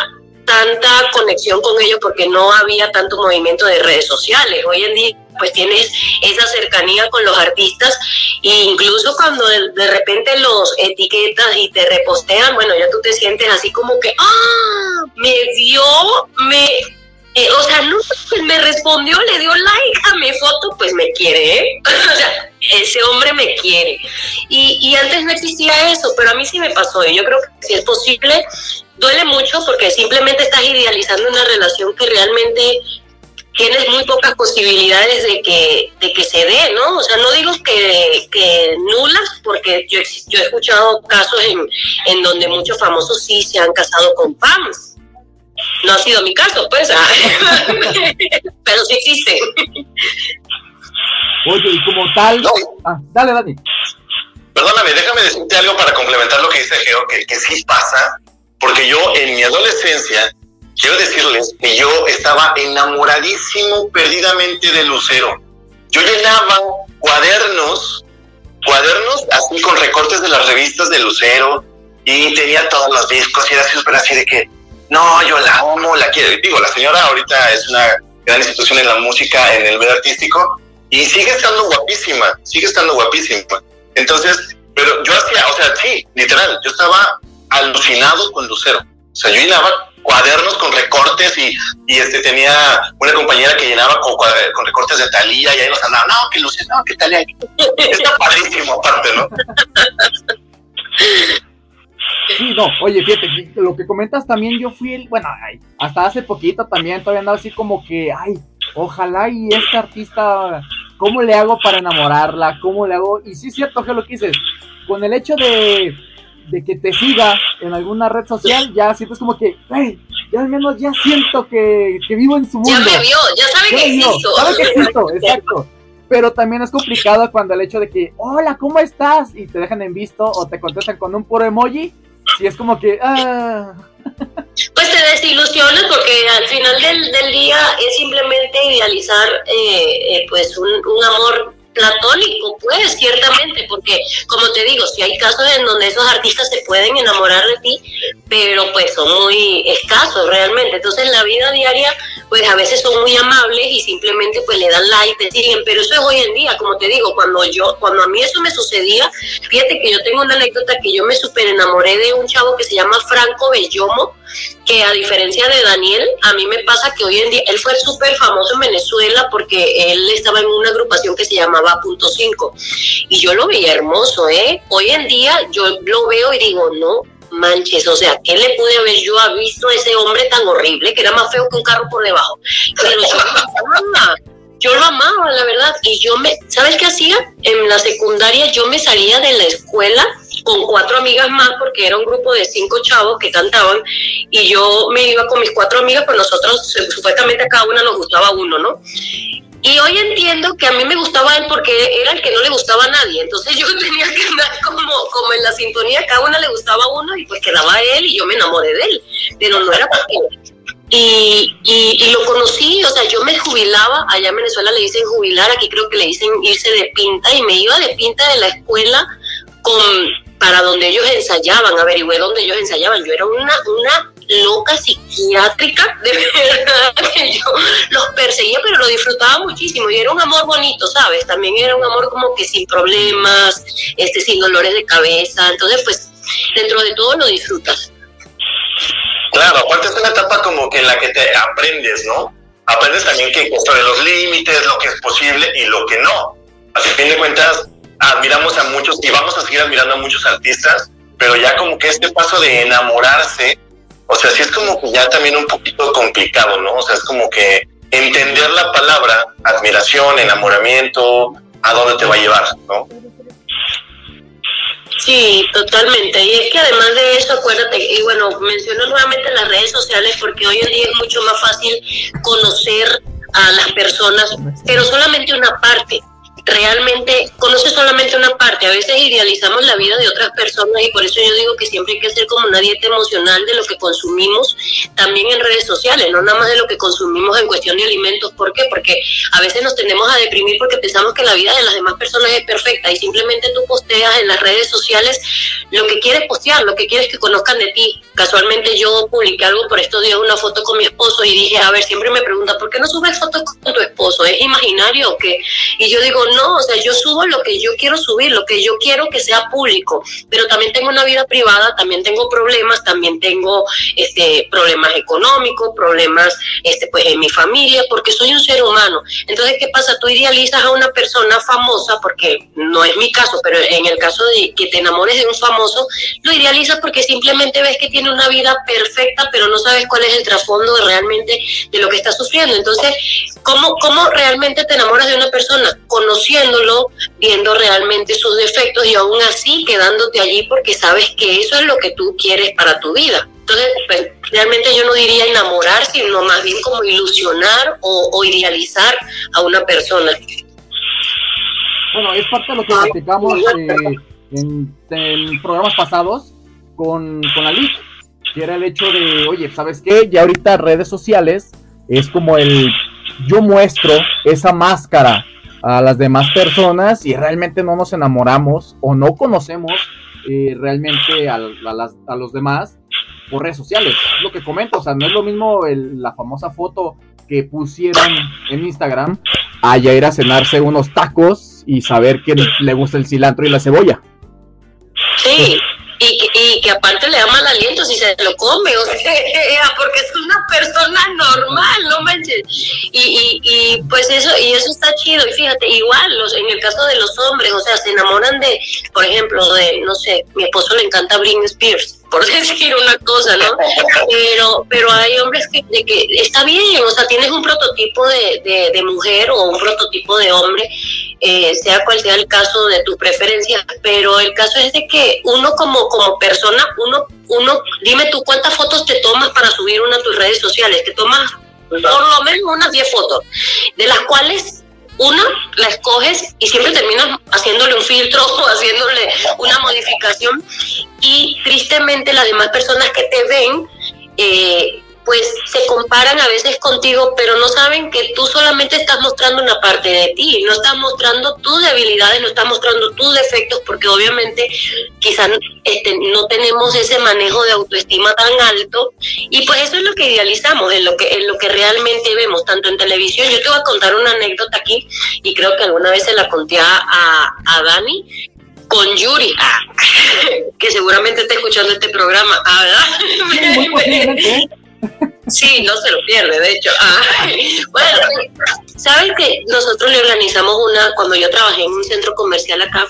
[SPEAKER 11] tanta conexión con ellos porque no había tanto movimiento de redes sociales. Hoy en día pues tienes esa cercanía con los artistas. E incluso cuando de, de repente los etiquetas y te repostean, bueno, ya tú te sientes así como que, ah, me dio, me eh, o sea, no, pues me respondió, le dio like a mi foto, pues me quiere, ¿eh? o sea, ese hombre me quiere. Y, y antes no existía eso, pero a mí sí me pasó. Y yo creo que si es posible, duele mucho porque simplemente estás idealizando una relación que realmente tienes muy pocas posibilidades de que, de que se dé, ¿no? O sea, no digo que, que nulas, porque yo, yo he escuchado casos en, en donde muchos famosos sí se han casado con fans. No ha sido mi caso, pues, ah, pero sí existe.
[SPEAKER 2] Oye, y como tal... Ah, dale, Dani.
[SPEAKER 4] Perdóname, déjame decirte algo para complementar lo que dice Geo, que, que sí pasa, porque yo en mi adolescencia quiero decirles que yo estaba enamoradísimo perdidamente de Lucero. Yo llenaba cuadernos, cuadernos así con recortes de las revistas de Lucero y tenía todos los discos y era súper así de que, no, yo la amo, la quiero. Digo, la señora ahorita es una gran institución en la música, en el medio artístico y sigue estando guapísima, sigue estando guapísima. Entonces, pero yo hacía, o sea, sí, literal, yo estaba alucinado con Lucero. O sea, yo llenaba cuadernos con recortes y, y este tenía una compañera que llenaba con, recortes de Talía y ahí nos andaba, no, que Lucero, no, que Talía. Está padrísimo aparte, ¿no?
[SPEAKER 2] Sí, no, oye, fíjate, lo que comentas también, yo fui el, bueno, ay, hasta hace poquito también todavía andaba así como que, ay, ojalá y este artista, ¿cómo le hago para enamorarla? ¿Cómo le hago? Y sí es cierto que lo que dices, con el hecho de, de que te siga en alguna red social, ya sientes como que, hey, ya al menos ya siento que, que vivo en su mundo.
[SPEAKER 11] Ya me vio, ya sabe
[SPEAKER 2] Ya
[SPEAKER 11] que existo.
[SPEAKER 2] sabe que existo, exacto. Pero también es complicado cuando el hecho de que, hola, ¿cómo estás? Y te dejan en visto o te contestan con un puro emoji. Y es como que, ah,
[SPEAKER 11] Pues te desilusionas porque al final del, del día es simplemente idealizar eh, eh, pues un, un amor platónico, pues ciertamente, porque como te digo, si hay casos en donde esos artistas se pueden enamorar de ti, pero pues son muy escasos realmente. Entonces en la vida diaria, pues a veces son muy amables y simplemente pues le dan like, te siguen, pero eso es hoy en día, como te digo, cuando yo, cuando a mí eso me sucedía, fíjate que yo tengo una anécdota que yo me super enamoré de un chavo que se llama Franco Bellomo, que a diferencia de Daniel, a mí me pasa que hoy en día, él fue súper famoso en Venezuela porque él estaba en una agrupación que se llamaba Punto 5 y yo lo veía hermoso, ¿eh? Hoy en día yo lo veo y digo, no manches, o sea, ¿qué le pude haber yo visto a ese hombre tan horrible que era más feo que un carro por debajo? Pero yo lo yo lo amaba, la verdad, y yo me, ¿sabes qué hacía? En la secundaria yo me salía de la escuela con cuatro amigas más porque era un grupo de cinco chavos que cantaban y yo me iba con mis cuatro amigas, pues nosotros eh, supuestamente a cada una nos gustaba uno, ¿no? Y hoy entiendo que a mí me gustaba él porque era el que no le gustaba a nadie. Entonces yo tenía que andar como, como en la sintonía, cada una le gustaba a uno y pues quedaba él y yo me enamoré de él. Pero no era porque... Y, y, y lo conocí, o sea, yo me jubilaba, allá en Venezuela le dicen jubilar, aquí creo que le dicen irse de pinta y me iba de pinta de la escuela con para donde ellos ensayaban, averigüé donde ellos ensayaban. Yo era una, una loca psiquiátrica, de verdad que yo los perseguía, pero lo disfrutaba muchísimo y era un amor bonito, ¿sabes? También era un amor como que sin problemas, este, sin dolores de cabeza, entonces pues dentro de todo lo disfrutas.
[SPEAKER 4] Claro, aparte es una etapa como que en la que te aprendes, ¿no? Aprendes también que sobre los límites, lo que es posible y lo que no. A fin de cuentas, admiramos a muchos y vamos a seguir admirando a muchos artistas, pero ya como que este paso de enamorarse, o sea, sí es como que ya también un poquito complicado, ¿no? O sea, es como que entender la palabra admiración, enamoramiento, a dónde te va a llevar, ¿no?
[SPEAKER 11] Sí, totalmente. Y es que además de eso, acuérdate, y bueno, menciono nuevamente las redes sociales porque hoy en día es mucho más fácil conocer a las personas, pero solamente una parte. Realmente conoces solamente una parte. A veces idealizamos la vida de otras personas y por eso yo digo que siempre hay que hacer como una dieta emocional de lo que consumimos también en redes sociales, no nada más de lo que consumimos en cuestión de alimentos. ¿Por qué? Porque a veces nos tendemos a deprimir porque pensamos que la vida de las demás personas es perfecta y simplemente tú posteas en las redes sociales lo que quieres postear, lo que quieres que conozcan de ti. Casualmente yo publiqué algo por estos días, una foto con mi esposo y dije, a ver, siempre me pregunta, ¿por qué no subes fotos con tu esposo? ¿Es imaginario o qué? Y yo digo, no, o sea, yo subo lo que yo quiero subir, lo que yo quiero que sea público, pero también tengo una vida privada, también tengo problemas, también tengo este, problemas económicos, problemas este, pues, en mi familia, porque soy un ser humano. Entonces, ¿qué pasa? Tú idealizas a una persona famosa, porque no es mi caso, pero en el caso de que te enamores de un famoso, lo idealizas porque simplemente ves que tiene una vida perfecta, pero no sabes cuál es el trasfondo realmente de lo que está sufriendo. Entonces, ¿cómo, ¿cómo realmente te enamoras de una persona? Conociéndolo, viendo realmente sus defectos y aún así quedándote allí porque sabes que eso es lo que tú quieres para tu vida. Entonces, pues, realmente yo no diría enamorar, sino más bien como ilusionar o, idealizar a una persona.
[SPEAKER 2] Bueno, es parte de lo que platicamos eh, en, programas pasados con, con Ali, que era el hecho de, oye, ¿sabes qué? Ya ahorita redes sociales es como el yo muestro esa máscara a las demás personas y realmente no nos enamoramos o no conocemos eh, realmente a, las, a los demás por redes sociales. Es lo que comento, o sea, no es lo mismo la famosa foto que pusieron en Instagram a ir a cenarse unos tacos y saber que le gusta el cilantro y la cebolla.
[SPEAKER 11] Sí, y, y que aparte le da mal aliento si se lo come, o sea, porque es una persona normal, no manches. Y, y, y pues eso, y eso está chido. Y fíjate, igual, los, en el caso de los hombres, o sea, se enamoran de, por ejemplo, de, no sé, mi esposo le encanta Britney Spears por decir una cosa, ¿no? Pero, pero hay hombres que, de que está bien, o sea, tienes un prototipo de, de, mujer o un prototipo de hombre, eh, sea cual sea el caso de tu preferencia, pero el caso es de que uno como, como persona, uno, uno, dime tú cuántas fotos te tomas para subir una a tus redes sociales, te tomas por lo menos unas 10 fotos, de las cuales una la escoges y siempre terminas haciéndole un filtro o haciéndole una modificación y tristemente las demás personas que te ven eh, pues se comparan a veces contigo, pero no saben que tú solamente estás mostrando una parte de ti, no estás mostrando tus debilidades, no estás mostrando tus defectos, porque obviamente quizás este, no tenemos ese manejo de autoestima tan alto, y pues eso es lo que idealizamos, en lo que, en lo que realmente vemos, tanto en televisión. Yo te voy a contar una anécdota aquí, y creo que alguna vez se la conté a, a Dani, con Yuri, ah, que seguramente está escuchando este programa, ah, ¿verdad? Sí, no se lo pierde, de hecho. Ah, bueno, ¿saben que nosotros le organizamos una, cuando yo trabajé en un centro comercial acá,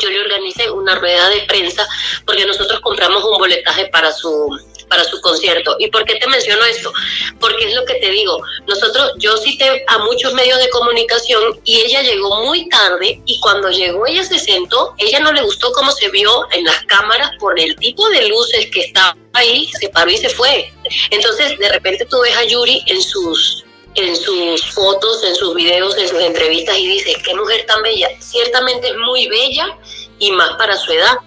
[SPEAKER 11] yo le organicé una rueda de prensa porque nosotros compramos un boletaje para su para su concierto. ¿Y por qué te menciono esto? Porque es lo que te digo. Nosotros, yo cité a muchos medios de comunicación y ella llegó muy tarde y cuando llegó ella se sentó, ella no le gustó cómo se vio en las cámaras por el tipo de luces que estaba ahí, se paró y se fue. Entonces, de repente tú ves a Yuri en sus en sus fotos, en sus videos, en sus entrevistas y dices, qué mujer tan bella. Ciertamente es muy bella y más para su edad,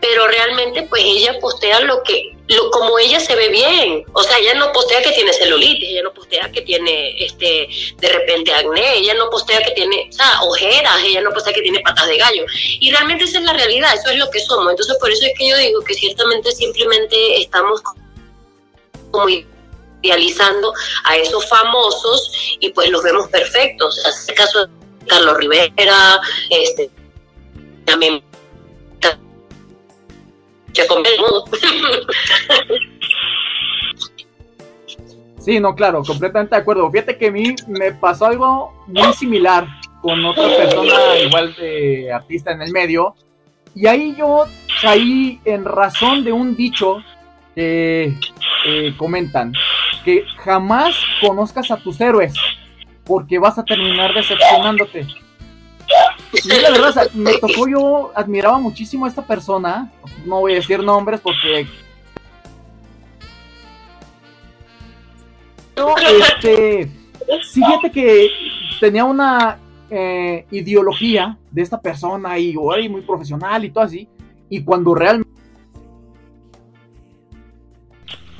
[SPEAKER 11] pero realmente pues ella postea lo que lo, como ella se ve bien, o sea, ella no postea que tiene celulitis, ella no postea que tiene este de repente acné, ella no postea que tiene, o sea, ojeras, ella no postea que tiene patas de gallo. Y realmente esa es la realidad, eso es lo que somos. Entonces, por eso es que yo digo que ciertamente simplemente estamos como idealizando a esos famosos y pues los vemos perfectos. Este caso Carlos Rivera, este también ya
[SPEAKER 2] Sí, no, claro, completamente de acuerdo. Fíjate que a mí me pasó algo muy similar con otra persona igual de artista en el medio. Y ahí yo caí en razón de un dicho que eh, comentan, que jamás conozcas a tus héroes, porque vas a terminar decepcionándote. Y la verdad, me tocó yo, admiraba muchísimo a esta persona, no voy a decir nombres porque... Pero, este, fíjate que tenía una eh, ideología de esta persona y muy profesional y todo así, y cuando realmente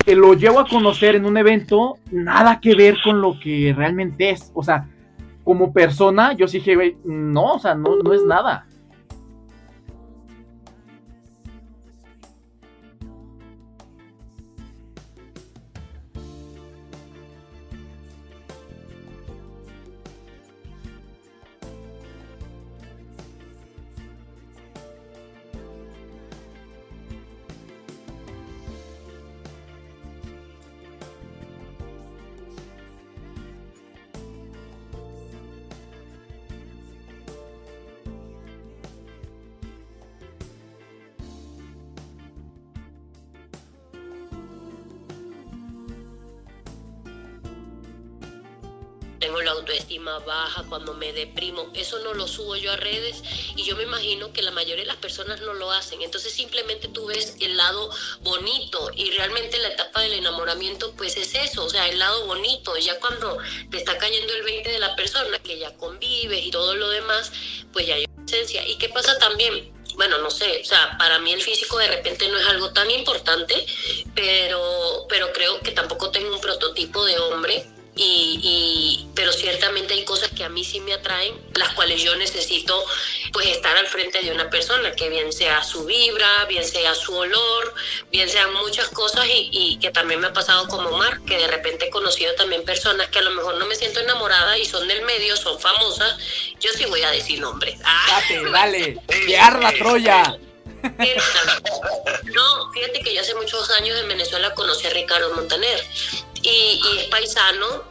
[SPEAKER 2] lo llevo a conocer en un evento, nada que ver con lo que realmente es. O sea, como persona, yo sí dije, no, o sea, no, no es nada.
[SPEAKER 11] Autoestima baja, cuando me deprimo, eso no lo subo yo a redes y yo me imagino que la mayoría de las personas no lo hacen. Entonces simplemente tú ves el lado bonito y realmente la etapa del enamoramiento pues es eso, o sea, el lado bonito. Ya cuando te está cayendo el 20 de la persona, que ya convives y todo lo demás, pues ya hay esencia. ¿Y qué pasa también? bueno, no sé, o sea, para mí el físico de repente no es algo tan importante, pero, pero creo que tampoco tengo un prototipo de hombre y, y, pero ciertamente hay cosas que a mí sí me atraen, las cuales yo necesito pues estar al frente de una persona, que bien sea su vibra, bien sea su olor, bien sean muchas cosas y, y que también me ha pasado como Omar, que de repente he conocido también personas que a lo mejor no me siento enamorada y son del medio, son famosas, yo sí voy a decir nombres. ¡Ah!
[SPEAKER 2] Date, dale, que arda Troya.
[SPEAKER 11] No, fíjate que yo hace muchos años en Venezuela conocí a Ricardo Montaner y, y es paisano.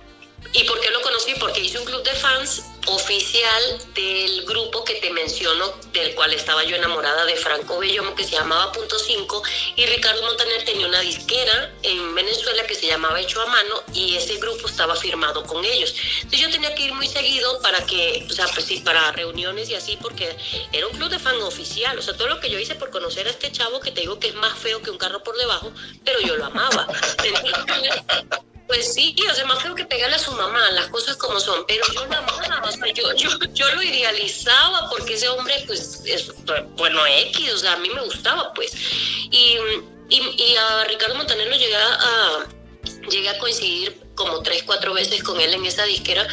[SPEAKER 11] ¿Y por qué lo conocí? Porque hice un club de fans oficial del grupo que te menciono, del cual estaba yo enamorada de Franco Bellomo, que se llamaba Punto 5, y Ricardo Montaner tenía una disquera en Venezuela que se llamaba Hecho a Mano, y ese grupo estaba firmado con ellos. Entonces yo tenía que ir muy seguido para que, o sea, pues sí, para reuniones y así, porque era un club de fan oficial, o sea, todo lo que yo hice por conocer a este chavo, que te digo que es más feo que un carro por debajo, pero yo lo amaba. Entonces, pues sí, o sea, más feo que pegarle a su mamá, las cosas como son, pero yo la amaba, o sea, yo, yo, yo lo idealizaba porque ese hombre, pues, es, bueno, X, o sea, a mí me gustaba, pues. Y, y, y a Ricardo Montaner lo llegué a, llegué a coincidir como tres, cuatro veces con él en esa disquera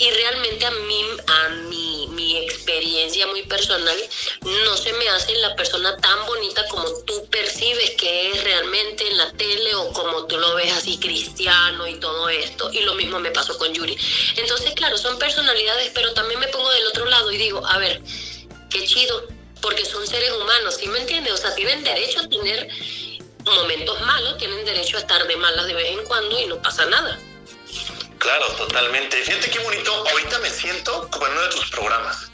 [SPEAKER 11] y realmente a mí, a mí, mi experiencia muy personal, no se me hace la persona tan bonita como tú percibes que es realmente en la tele o como tú lo ves así cristiano y todo esto. Y lo mismo me pasó con Yuri. Entonces, claro, son personalidades, pero también me pongo del otro lado y digo, a ver, qué chido, porque son seres humanos, ¿sí me entiendes? O sea, tienen derecho a tener momentos malos, tienen derecho a estar de malas de vez en cuando y no pasa nada.
[SPEAKER 4] Claro, totalmente. Fíjate qué bonito. Ahorita me siento como en uno de tus programas.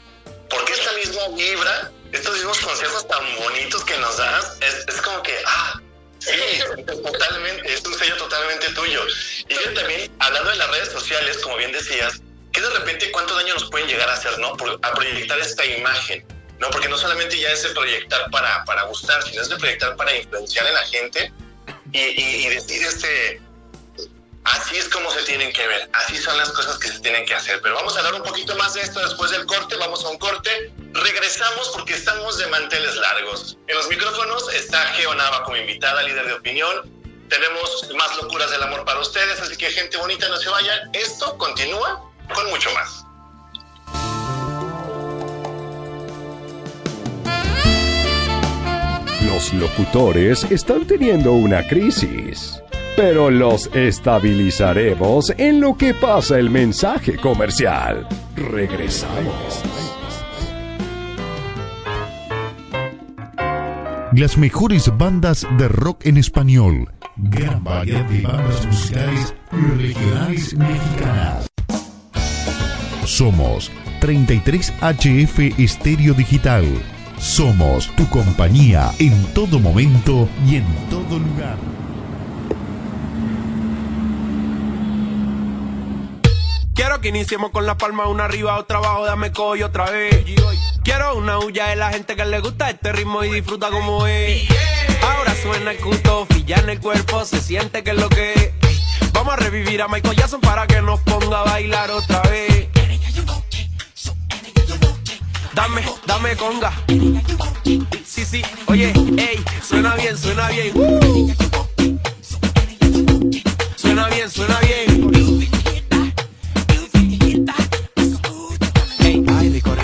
[SPEAKER 4] Porque esta misma vibra, estos mismos consejos tan bonitos que nos das, es, es como que, ah, sí, totalmente, es un sello totalmente tuyo. Y yo también, hablando de las redes sociales, como bien decías, que de repente cuánto daño nos pueden llegar a hacer, ¿no? Por, a proyectar esta imagen, ¿no? Porque no solamente ya es de proyectar para, para gustar, sino es de proyectar para influenciar en la gente y, y, y decir este Así es como se tienen que ver, así son las cosas que se tienen que hacer. Pero vamos a hablar un poquito más de esto después del corte, vamos a un corte, regresamos porque estamos de manteles largos. En los micrófonos está Geo Nava como invitada, líder de opinión. Tenemos más locuras del amor para ustedes, así que gente bonita, no se vayan. Esto continúa con mucho más.
[SPEAKER 1] Los locutores están teniendo una crisis pero los estabilizaremos en lo que pasa el mensaje comercial. Regresamos.
[SPEAKER 12] Las mejores bandas de rock en español. Gran variedad de bandas musicales regionales mexicanas. Somos 33HF Estéreo Digital. Somos tu compañía en todo momento y en todo lugar.
[SPEAKER 10] Quiero que iniciemos con la palma una arriba, otra abajo, dame coy otra vez. Quiero una huya de la gente que le gusta este ritmo y disfruta como es. Ahora suena el culto, ya en el cuerpo, se siente que es lo que es. Vamos a revivir a Michael Jackson para que nos ponga a bailar otra vez. Dame, dame conga. Sí, sí, oye, ey, suena bien, suena bien. Suena bien, suena bien.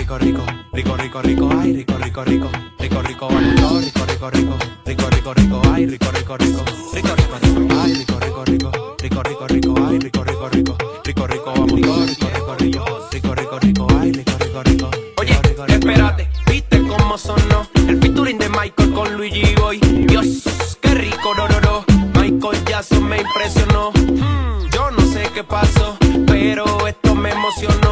[SPEAKER 10] Rico, rico, rico, rico, rico, rico, ay, rico, rico, rico, rico, rico, rico, rico, rico, rico, rico, rico, rico, ay, rico, rico, rico, rico, rico, rico, ay, rico, rico, rico, rico, rico, rico, ay, rico, rico, rico, rico, rico, vamos, rico, rico, rico, rico, rico, rico, ay, rico, rico, rico. Oye, espérate, viste cómo sonó el featuring de Michael con Luigi Boy. Dios, qué rico, rororo. Michael Jackson me impresionó. Hmm, yo no sé qué pasó, pero esto me emocionó.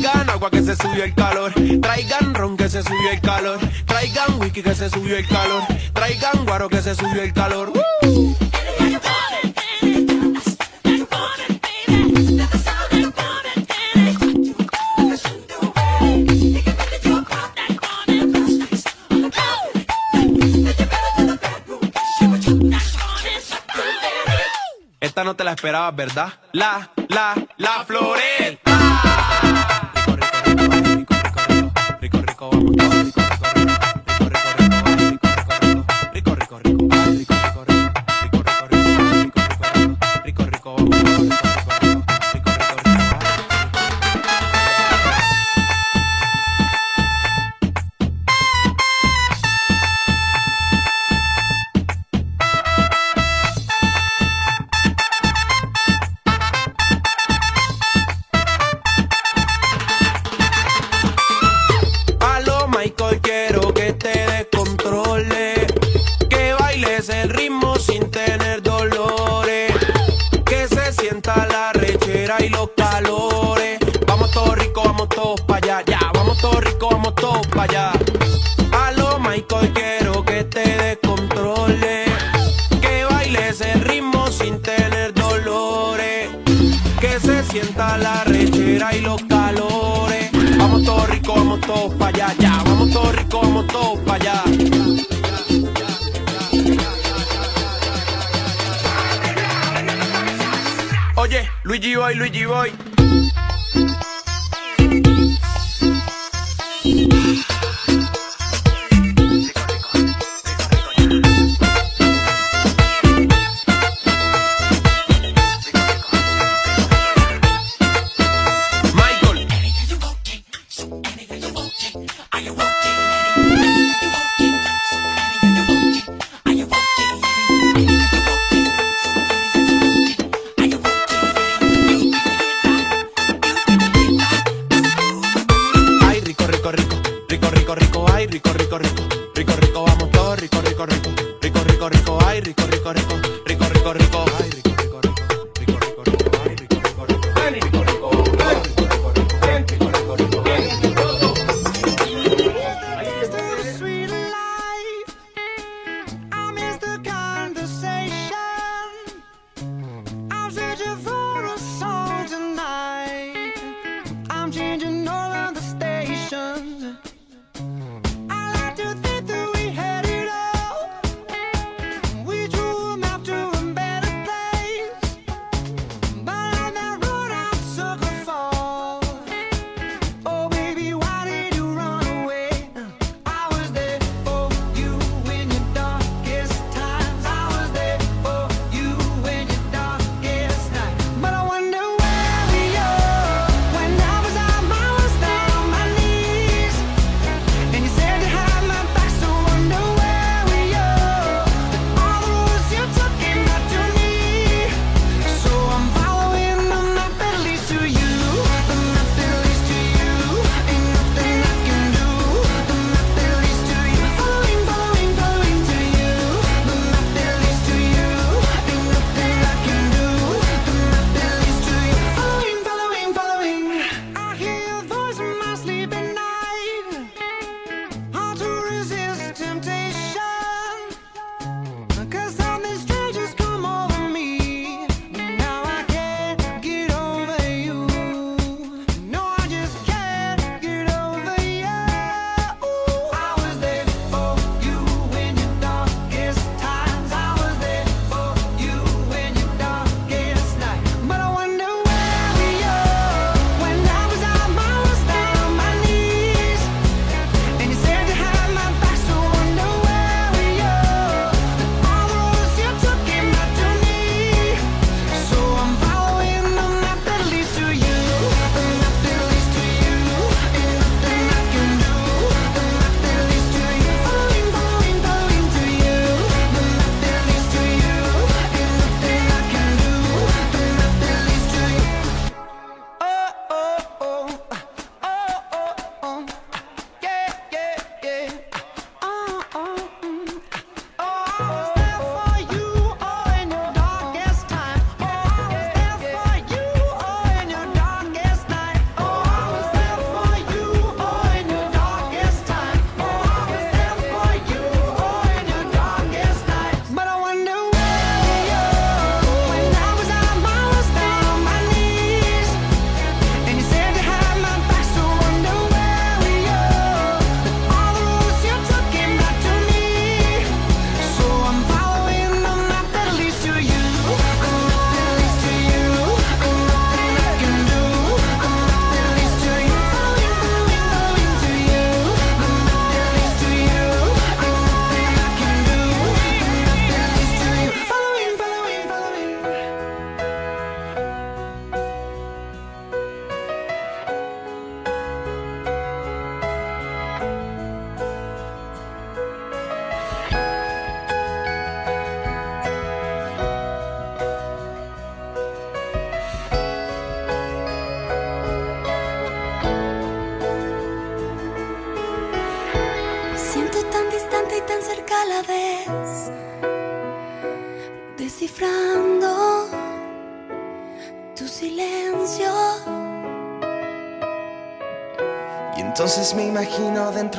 [SPEAKER 10] Traigan agua que se subió el calor. Traigan ron que se subió el calor. Traigan whisky que se subió el calor. Traigan guaro que se subió el calor. Esta no te la esperabas, ¿verdad? La, la, la floreta. rico, vamos todos rico, rico, rico, rico, rico, rico, rico, rico, rico, rico, rico, rico.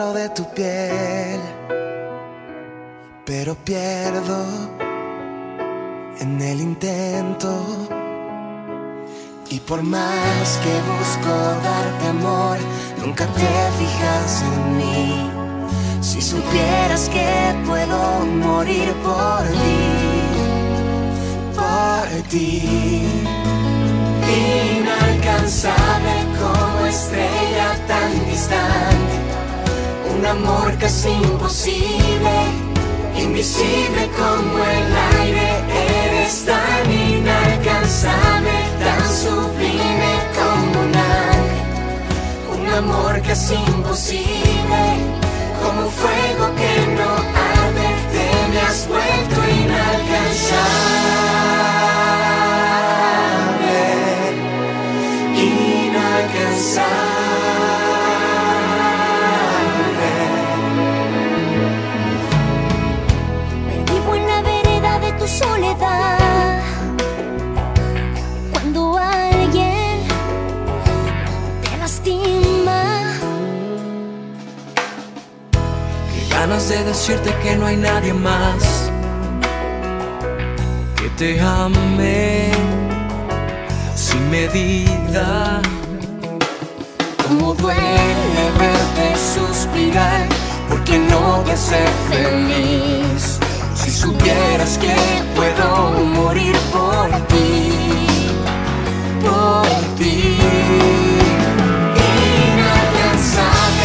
[SPEAKER 13] Dentro de tu piel, casi imposible, decirte que no hay nadie más que te ame sin medida. Como duele verte suspirar, porque no te hace feliz. Si supieras que puedo morir por ti, por ti. Inalcanzable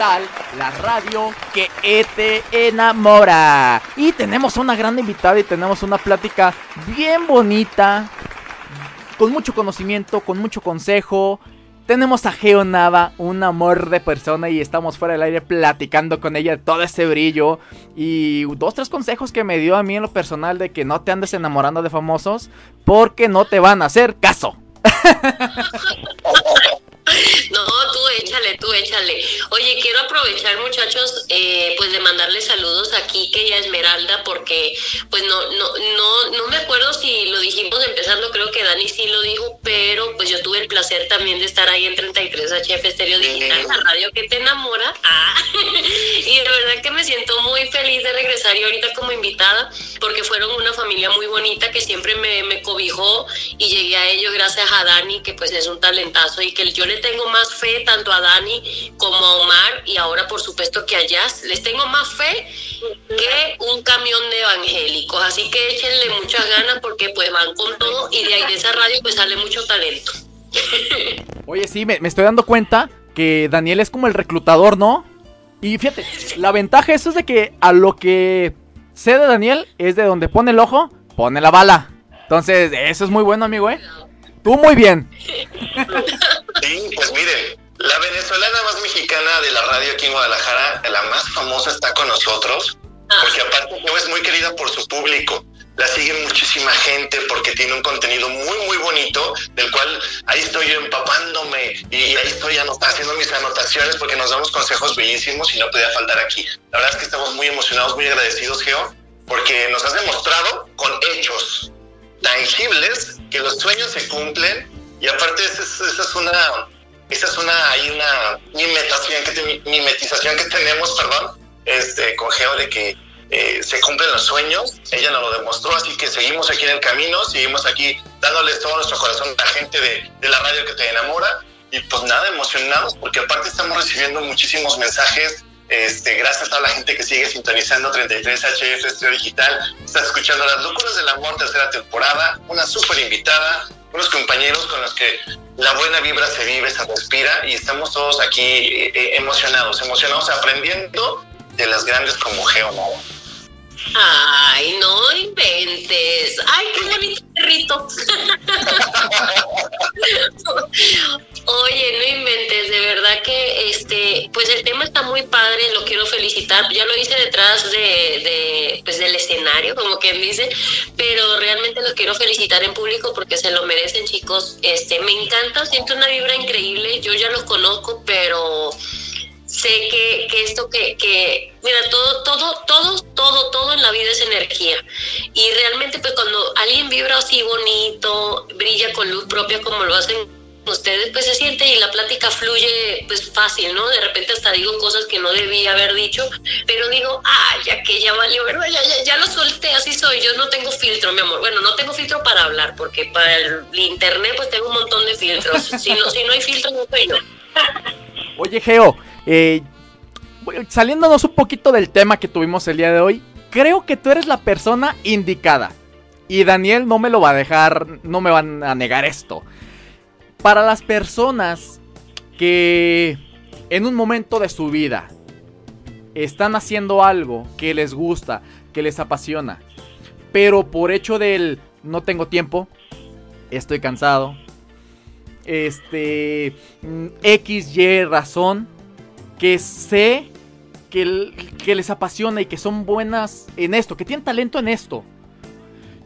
[SPEAKER 2] La radio que te enamora. Y tenemos una gran invitada y tenemos una plática bien bonita, con mucho conocimiento, con mucho consejo. Tenemos a Geo Nava, un amor de persona y estamos fuera del aire platicando con ella de todo ese brillo y dos, tres consejos que me dio a mí en lo personal de que no te andes enamorando de famosos porque no te van a hacer caso.
[SPEAKER 11] No, tú échale, tú échale. Oye, quiero aprovechar, muchachos, eh, pues de mandarle saludos a Kike y a Esmeralda, porque pues no, no, no, no me acuerdo si lo dijimos empezando, creo que Dani sí lo dijo, pero pues yo tuve el placer también de estar ahí en 33 HF Estéreo Digital, la radio que te enamora. Ah, y de verdad que me siento muy feliz de regresar y ahorita como invitada, porque fueron una familia muy bonita que siempre me, me cobijó y llegué a ellos gracias a Dani, que pues es un talentazo y que yo le tengo más fe tanto a Dani como a Omar y ahora por supuesto que a Jazz. Les tengo más fe que un camión de evangélicos. Así que échenle muchas ganas porque pues van con todo y de ahí de esa radio pues sale mucho talento.
[SPEAKER 14] Oye, sí, me, estoy dando cuenta que Daniel es como el reclutador, ¿no? Y fíjate, la ventaja eso es de que a lo que sé de Daniel es de donde pone el ojo,
[SPEAKER 2] pone la bala. Entonces, eso es muy bueno, amigo, ¿eh? Tú muy bien.
[SPEAKER 4] Sí, pues miren, la venezolana más mexicana de la radio aquí en Guadalajara, la más famosa, está con nosotros, porque aparte es muy querida por su público. La sigue muchísima gente porque tiene un contenido muy, muy bonito, del cual ahí estoy yo empapándome y ahí estoy haciendo mis anotaciones porque nos damos consejos bellísimos y no podía faltar aquí. La verdad es que estamos muy emocionados, muy agradecidos, Geo, porque nos has demostrado con hechos tangibles que los sueños se cumplen. Y aparte esa es, una esa es una hay una mimetización que, mimetización que tenemos perdón este con Geo de que eh, se cumplen los sueños. Ella nos lo demostró así que seguimos aquí en el camino seguimos aquí dándoles todo nuestro corazón a la gente de, de la radio que te enamora. Y pues nada emocionados porque aparte estamos recibiendo muchísimos mensajes este, gracias a toda la gente que sigue sintonizando 33 HF Estudio Digital. Está escuchando Las Locuras del Amor, tercera temporada. Una súper invitada, unos compañeros con los que la buena vibra se vive, se respira y estamos todos aquí eh, eh, emocionados, emocionados aprendiendo de las grandes como Geo
[SPEAKER 11] Ay, no inventes. Ay, qué bonito perrito. Oye, no inventes, de verdad que este, pues el tema está muy padre, lo quiero felicitar. Ya lo hice detrás de, de pues del escenario, como quien dice, pero realmente lo quiero felicitar en público porque se lo merecen, chicos. Este, me encanta, siento una vibra increíble. Yo ya los conozco, pero sé que, que esto que, que, mira, todo, todo, todo, todo, todo en la vida es energía. Y realmente, pues cuando alguien vibra así bonito, brilla con luz propia como lo hacen ustedes, pues se siente y la plática fluye pues fácil, ¿no? De repente hasta digo cosas que no debía haber dicho, pero digo, ah, ya que ya valió, ¿verdad? Ya, ya, lo solté, así soy, yo no tengo filtro, mi amor. Bueno, no tengo filtro para hablar, porque para el internet pues tengo un montón de filtros. Si no, si no hay filtro, no soy yo.
[SPEAKER 2] Oye, Geo, eh, saliéndonos un poquito del tema que tuvimos el día de hoy, creo que tú eres la persona indicada. Y Daniel no me lo va a dejar, no me van a negar esto. Para las personas que en un momento de su vida están haciendo algo que les gusta, que les apasiona, pero por hecho del no tengo tiempo, estoy cansado, este, mm, X, Y razón, que sé que, les apasiona y que son buenas en esto, que tienen talento en esto,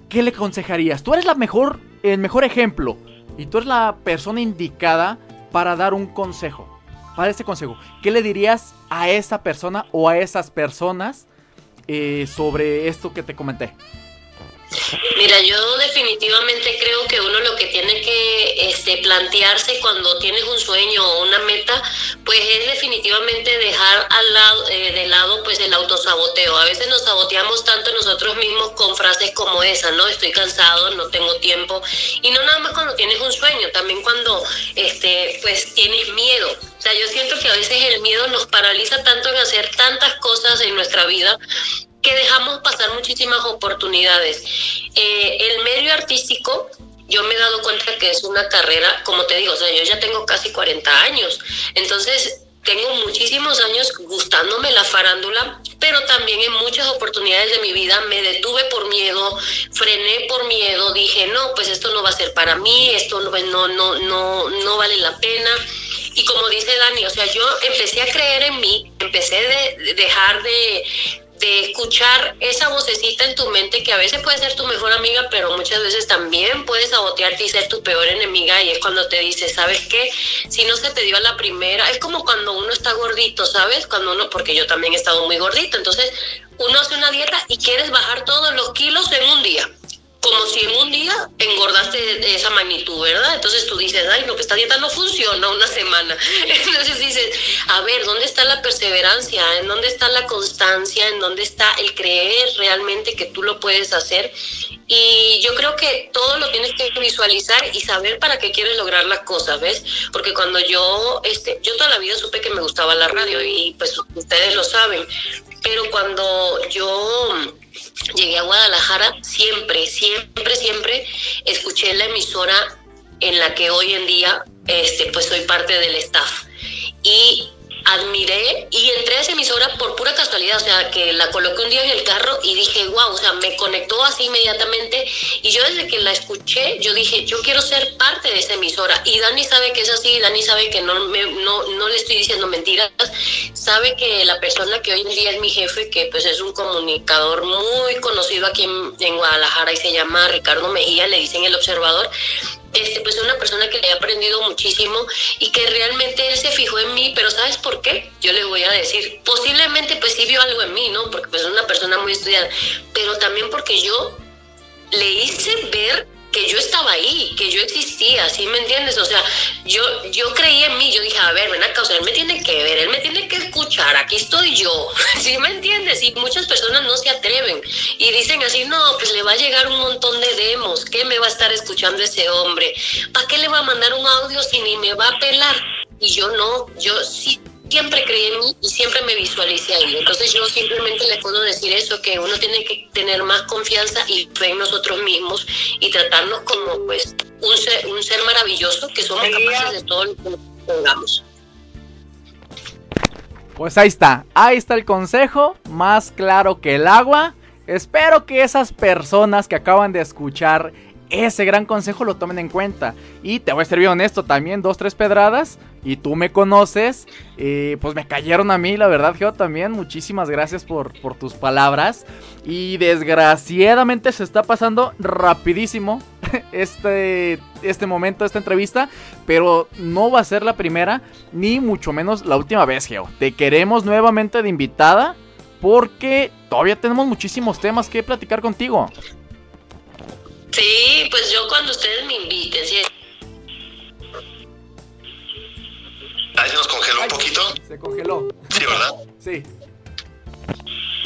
[SPEAKER 2] ¿qué le aconsejarías? Tú eres la mejor, el mejor ejemplo y tú eres la persona indicada para dar un consejo. Para ese consejo, ¿qué le dirías a esa persona o a esas personas eh, sobre esto que te comenté?
[SPEAKER 11] Mira, yo definitivamente creo que uno lo que tiene que este, plantearse cuando tienes un sueño o una meta, pues es definitivamente dejar al lado, eh, de lado pues el autosaboteo. A veces nos saboteamos tanto nosotros mismos con frases como esa, ¿no? Estoy cansado, no tengo tiempo. Y no nada más cuando tienes un sueño, también cuando este, pues tienes miedo. O sea, yo siento que a veces el miedo nos paraliza tanto en hacer tantas cosas en nuestra vida que dejamos pasar muchísimas oportunidades. Eh, el medio artístico, yo me he dado cuenta que es una carrera, como te digo, o sea, yo ya tengo casi 40 años, entonces tengo muchísimos años gustándome la farándula, pero también en muchas oportunidades de mi vida me detuve por miedo, frené por miedo, dije, no, pues esto no va a ser para mí, esto no, no, no, no, no vale la pena. Y como dice Dani, o sea, yo empecé a creer en mí, empecé de dejar de, de escuchar esa vocecita en tu mente que a veces puede ser tu mejor amiga, pero muchas veces también puede sabotearte y ser tu peor enemiga y es cuando te dice, ¿sabes qué? Si no se te dio a la primera, es como cuando uno está gordito, ¿sabes? Cuando uno, porque yo también he estado muy gordito, entonces uno hace una dieta y quieres bajar todos los kilos en un día como si en un día engordaste de esa magnitud, ¿verdad? Entonces tú dices, ay, no, que esta dieta no funciona una semana. Entonces dices, a ver, ¿dónde está la perseverancia? ¿En dónde está la constancia? ¿En dónde está el creer realmente que tú lo puedes hacer? Y yo creo que todo lo tienes que visualizar y saber para qué quieres lograr las cosas, ¿ves? Porque cuando yo, este, yo toda la vida supe que me gustaba la radio y pues ustedes lo saben, pero cuando yo llegué a Guadalajara, siempre, siempre, siempre escuché la emisora en la que hoy en día este, pues soy parte del staff. Y admiré y entré a esa emisora por pura casualidad, o sea, que la coloqué un día en el carro y dije, wow, o sea, me conectó así inmediatamente y yo desde que la escuché, yo dije, yo quiero ser parte de esa emisora y Dani sabe que es así, Dani sabe que no, me, no, no le estoy diciendo mentiras, sabe que la persona que hoy en día es mi jefe, que pues es un comunicador muy conocido aquí en, en Guadalajara y se llama Ricardo Mejía, le dicen el observador, este, pues es una persona que le he aprendido muchísimo y que realmente él se fijó en mí, pero ¿sabes por qué? Yo le voy a decir, posiblemente pues sí vio algo en mí, ¿no? Porque pues es una persona muy estudiada, pero también porque yo le hice ver que yo estaba ahí, que yo existía, ¿sí me entiendes? O sea, yo, yo creí en mí, yo dije, a ver, ven acá, o sea, él me tiene que ver, él me tiene que escuchar, aquí estoy yo, ¿sí me entiendes? Y muchas personas no se atreven y dicen así, no, pues le va a llegar un montón de demos, ¿qué me va a estar escuchando ese hombre? ¿Para qué le va a mandar un audio si ni me va a pelar? Y yo no, yo sí siempre creí en mí y siempre me visualicé ahí. Entonces yo simplemente le puedo decir eso, que uno tiene que tener más confianza y fe en nosotros mismos y tratarnos como pues un ser, un ser maravilloso que somos capaces de todo lo que nos pongamos.
[SPEAKER 2] Pues ahí está, ahí está el consejo, más claro que el agua. Espero que esas personas que acaban de escuchar ese gran consejo lo tomen en cuenta. Y te voy a ser bien honesto, también dos, tres pedradas. Y tú me conoces. eh, pues me cayeron a mí, la verdad, Geo, también. Muchísimas gracias por, por tus palabras. Y desgraciadamente se está pasando rapidísimo este, este momento, esta entrevista. Pero no va a ser la primera, ni mucho menos la última vez, Geo. Te queremos nuevamente de invitada. Porque todavía tenemos muchísimos temas que platicar contigo.
[SPEAKER 11] Sí, pues yo cuando ustedes me inviten, sí.
[SPEAKER 4] Ahí se nos congeló un poquito.
[SPEAKER 2] Se congeló.
[SPEAKER 4] Sí, ¿verdad?
[SPEAKER 2] Sí.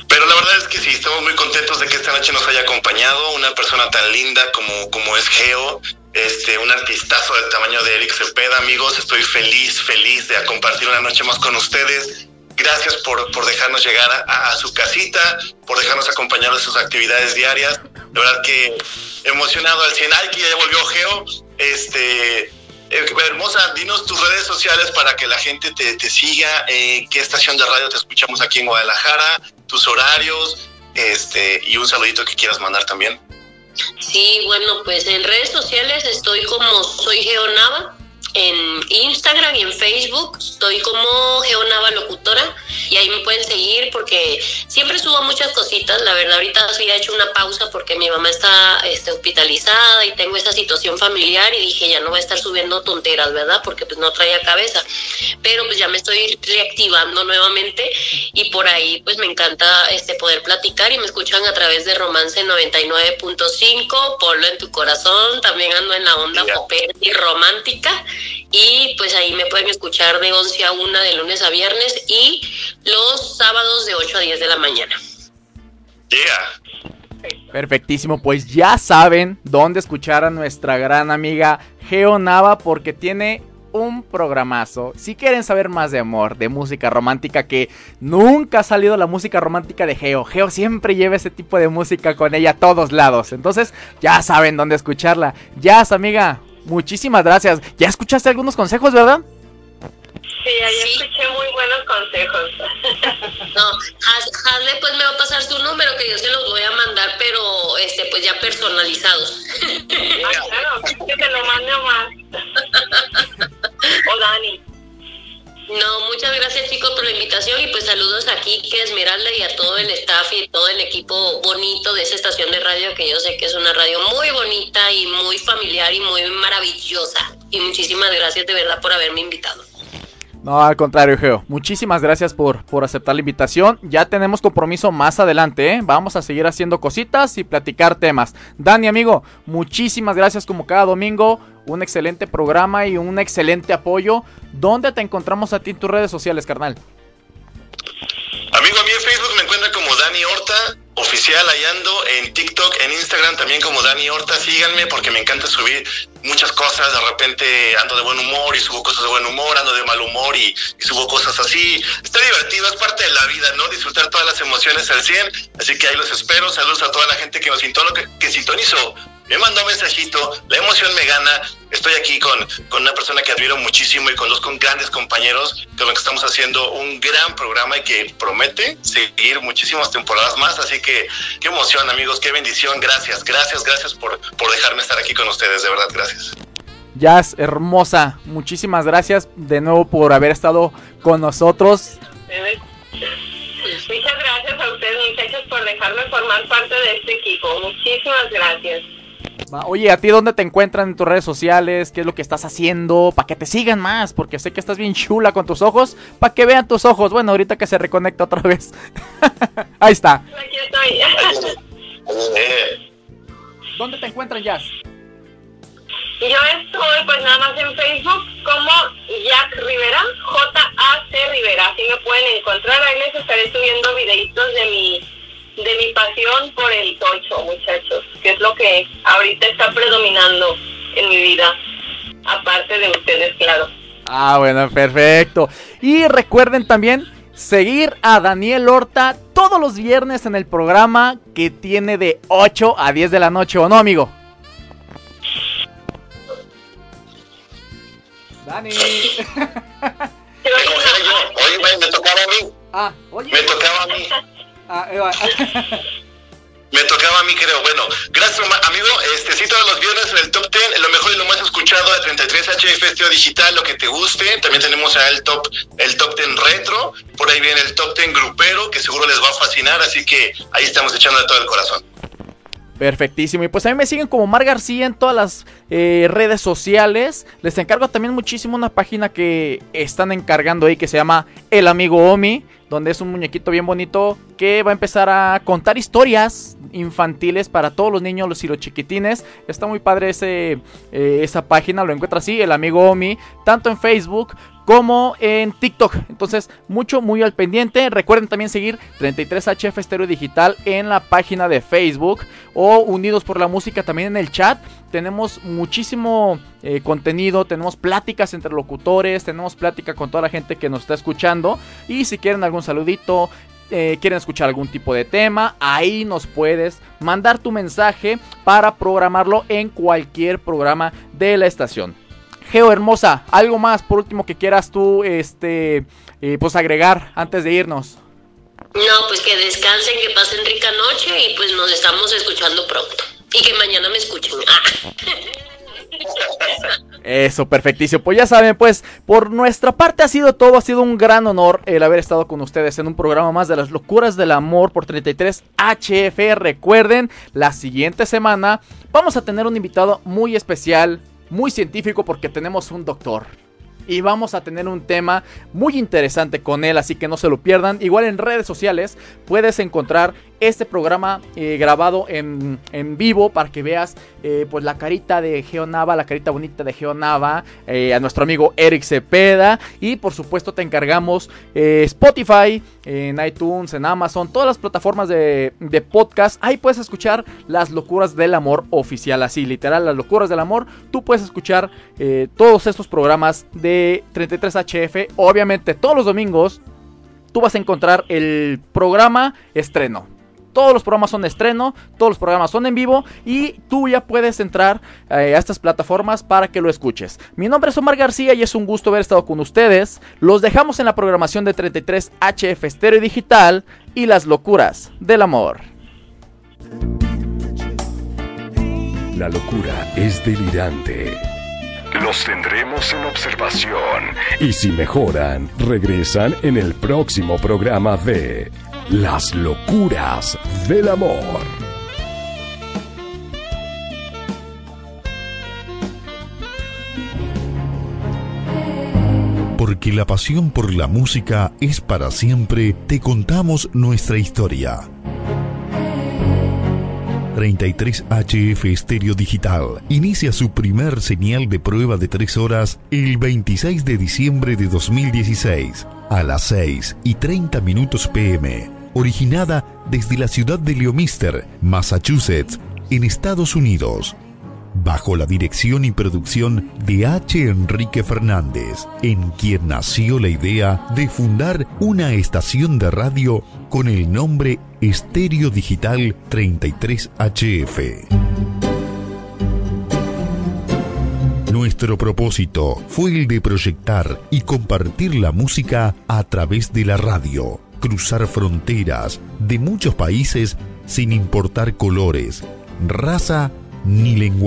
[SPEAKER 4] Pero la verdad es que sí, estamos muy contentos de que esta noche nos haya acompañado una persona tan linda como, como es Geo, este, un artistazo del tamaño de Eric Cepeda, amigos. Estoy feliz, feliz de compartir una noche más con ustedes. Gracias por, por dejarnos llegar a, a su casita, por dejarnos acompañar en sus actividades diarias. De verdad que emocionado al 100. Ay, que ya volvió Geo. Este, eh, hermosa, dinos tus redes sociales para que la gente te, te siga. Eh, ¿Qué estación de radio te escuchamos aquí en Guadalajara? Tus horarios. Este, y un saludito que quieras mandar también.
[SPEAKER 11] Sí, bueno, pues en redes sociales estoy como soy Geonava, en Instagram y en Facebook. Estoy como Geonava Locutora y ahí me pueden seguir porque siempre subo muchas cositas, la verdad ahorita sí he hecho una pausa porque mi mamá está este, hospitalizada y tengo esa situación familiar y dije ya no voy a estar subiendo tonteras, ¿verdad? Porque pues no traía cabeza, pero pues ya me estoy reactivando nuevamente y por ahí pues me encanta este poder platicar y me escuchan a través de Romance 99.5, Polo en tu corazón, también ando en la onda popera y romántica y pues ahí me pueden escuchar de 11 a 1 de lunes a viernes y los sábados de 8 a 10 de la mañana.
[SPEAKER 2] Perfectísimo, pues ya saben dónde escuchar a nuestra gran amiga Geo Nava porque tiene un programazo. Si quieren saber más de amor, de música romántica, que nunca ha salido la música romántica de Geo. Geo siempre lleva ese tipo de música con ella a todos lados. Entonces, ya saben dónde escucharla. Ya, amiga, muchísimas gracias. Ya escuchaste algunos consejos, ¿verdad?
[SPEAKER 3] Sí, ahí escuché muy buenos consejos.
[SPEAKER 11] No, Has- Hasle pues me va a pasar su número que yo se los voy a mandar, pero este pues ya personalizados.
[SPEAKER 3] Ah, claro, que te lo mande más. O Dani.
[SPEAKER 11] No, muchas gracias chicos por la invitación y pues saludos aquí que Esmeralda y a todo el staff y todo el equipo bonito de esa estación de radio que yo sé que es una radio muy bonita y muy familiar y muy maravillosa. Y muchísimas gracias de verdad por haberme invitado.
[SPEAKER 2] No, al contrario, Geo. Muchísimas gracias por, por aceptar la invitación. Ya tenemos compromiso más adelante, ¿eh? Vamos a seguir haciendo cositas y platicar temas. Dani, amigo, muchísimas gracias como cada domingo. Un excelente programa y un excelente apoyo. ¿Dónde te encontramos a ti en tus redes sociales, carnal?
[SPEAKER 4] Amigo, a mí en Facebook me encuentran como Dani Horta, oficial, ahí ando, en TikTok, en Instagram también como Dani Horta, síganme porque me encanta subir muchas cosas, de repente ando de buen humor y subo cosas de buen humor, ando de mal humor y, y subo cosas así. Está divertido, es parte de la vida, ¿no? Disfrutar todas las emociones al 100, así que ahí los espero, saludos a toda la gente que nos sintonó, que, que sintonizó. Me mandó un mensajito, la emoción me gana, estoy aquí con, con una persona que admiro muchísimo y con dos con grandes compañeros con los que estamos haciendo un gran programa y que promete seguir muchísimas temporadas más. Así que qué emoción, amigos, qué bendición. Gracias, gracias, gracias por, por dejarme estar aquí con ustedes. De verdad, gracias.
[SPEAKER 2] Jazz, hermosa, muchísimas gracias de nuevo por haber estado con nosotros.
[SPEAKER 3] Muchas gracias a ustedes, muchachos, por dejarme formar parte de este equipo. Muchísimas gracias.
[SPEAKER 2] Va, Oye, ¿a ti dónde te encuentran en tus redes sociales? ¿Qué es lo que estás haciendo? Para que te sigan más, porque sé que estás bien chula con tus ojos. Para que vean tus ojos. Bueno, ahorita que se reconecta otra vez. Ahí está.
[SPEAKER 3] Aquí estoy.
[SPEAKER 2] ¿Dónde te encuentran, Jazz?
[SPEAKER 3] Yo estoy pues nada más en Facebook como Jack Rivera, J-A-C Rivera, así me pueden encontrar, ahí les estaré subiendo videitos de mi, de mi pasión por el tocho, muchachos, que es lo que ahorita está predominando en mi vida, aparte de ustedes, claro.
[SPEAKER 2] Ah, bueno, perfecto. Y recuerden también seguir a Daniel Horta todos los viernes en el programa que tiene de 8 a 10 de la noche, ¿o no, amigo? Dani.
[SPEAKER 4] Oye, me tocaba a mí.
[SPEAKER 2] Ah, oye.
[SPEAKER 4] Me tocaba a mí.
[SPEAKER 2] Ah.
[SPEAKER 4] Me tocaba a mí, creo. Bueno, gracias, amigo. Este, sí, todos los viernes en el top 10, lo mejor y lo más escuchado de 33 HF Esteo Digital, lo que te guste. También tenemos el top, el top 10 retro. Por ahí viene el top 10 grupero, que seguro les va a fascinar. Así que ahí estamos echando de todo el corazón.
[SPEAKER 2] Perfectísimo. Y pues a mí me siguen como Mar García en todas las eh, redes sociales. Les encargo también muchísimo una página que están encargando ahí que se llama El Amigo Omi. Donde es un muñequito bien bonito que va a empezar a contar historias infantiles para todos los niños los y los chiquitines. Está muy padre ese, eh, esa página. Lo encuentra así, El Amigo Omi. Tanto en Facebook como en TikTok. Entonces, mucho, muy al pendiente. Recuerden también seguir 33HF Estéreo Digital en la página de Facebook o Unidos por la Música también en el chat. Tenemos muchísimo eh, contenido, tenemos pláticas entre locutores, tenemos plática con toda la gente que nos está escuchando. Y si quieren algún saludito, eh, quieren escuchar algún tipo de tema, ahí nos puedes mandar tu mensaje para programarlo en cualquier programa de la estación. Geo Hermosa, algo más por último que quieras tú, este, eh, pues agregar antes de irnos.
[SPEAKER 11] No, pues que descansen, que pasen rica noche y pues nos estamos escuchando pronto. Y que mañana me escuchen. Ah.
[SPEAKER 2] Eso, perfectísimo. Pues ya saben, pues por nuestra parte ha sido todo, ha sido un gran honor el haber estado con ustedes en un programa más de las locuras del amor por 33 HF. Recuerden, la siguiente semana vamos a tener un invitado muy especial, muy científico porque tenemos un doctor. Y vamos a tener un tema muy interesante con él, así que no se lo pierdan. Igual en redes sociales puedes encontrar este programa eh, grabado en, en vivo para que veas eh, pues la carita de Geonava, la carita bonita de Geonava, eh, a nuestro amigo Eric Cepeda. Y por supuesto te encargamos eh, Spotify, en iTunes, en Amazon, todas las plataformas de, de podcast. Ahí puedes escuchar las locuras del amor oficial, así literal, las locuras del amor. Tú puedes escuchar todos estos programas de 33HF. Obviamente todos los domingos tú vas a encontrar el programa estreno. Todos los programas son de estreno, todos los programas son en vivo y tú ya puedes entrar eh, a estas plataformas para que lo escuches. Mi nombre es Omar García y es un gusto haber estado con ustedes. Los dejamos en la programación de 33 HF Estéreo Digital y las locuras del amor.
[SPEAKER 1] La locura es delirante. Los tendremos en observación y si mejoran, regresan en el próximo programa de Las locuras del amor.
[SPEAKER 12] Porque la pasión por la música es para siempre, te contamos nuestra historia. 33HF Estéreo Digital inicia su primer señal de prueba de 3 horas el 26 de diciembre de 2016 a las 6 y 30 minutos pm, originada desde la ciudad de Leomister, Massachusetts, en Estados Unidos bajo la dirección y producción de H. Enrique Fernández, en quien nació la idea de fundar una estación de radio con el nombre Estéreo Digital 33HF. Nuestro propósito fue el de proyectar y compartir la música a través de la radio, cruzar fronteras de muchos países sin importar colores, raza ni lenguaje.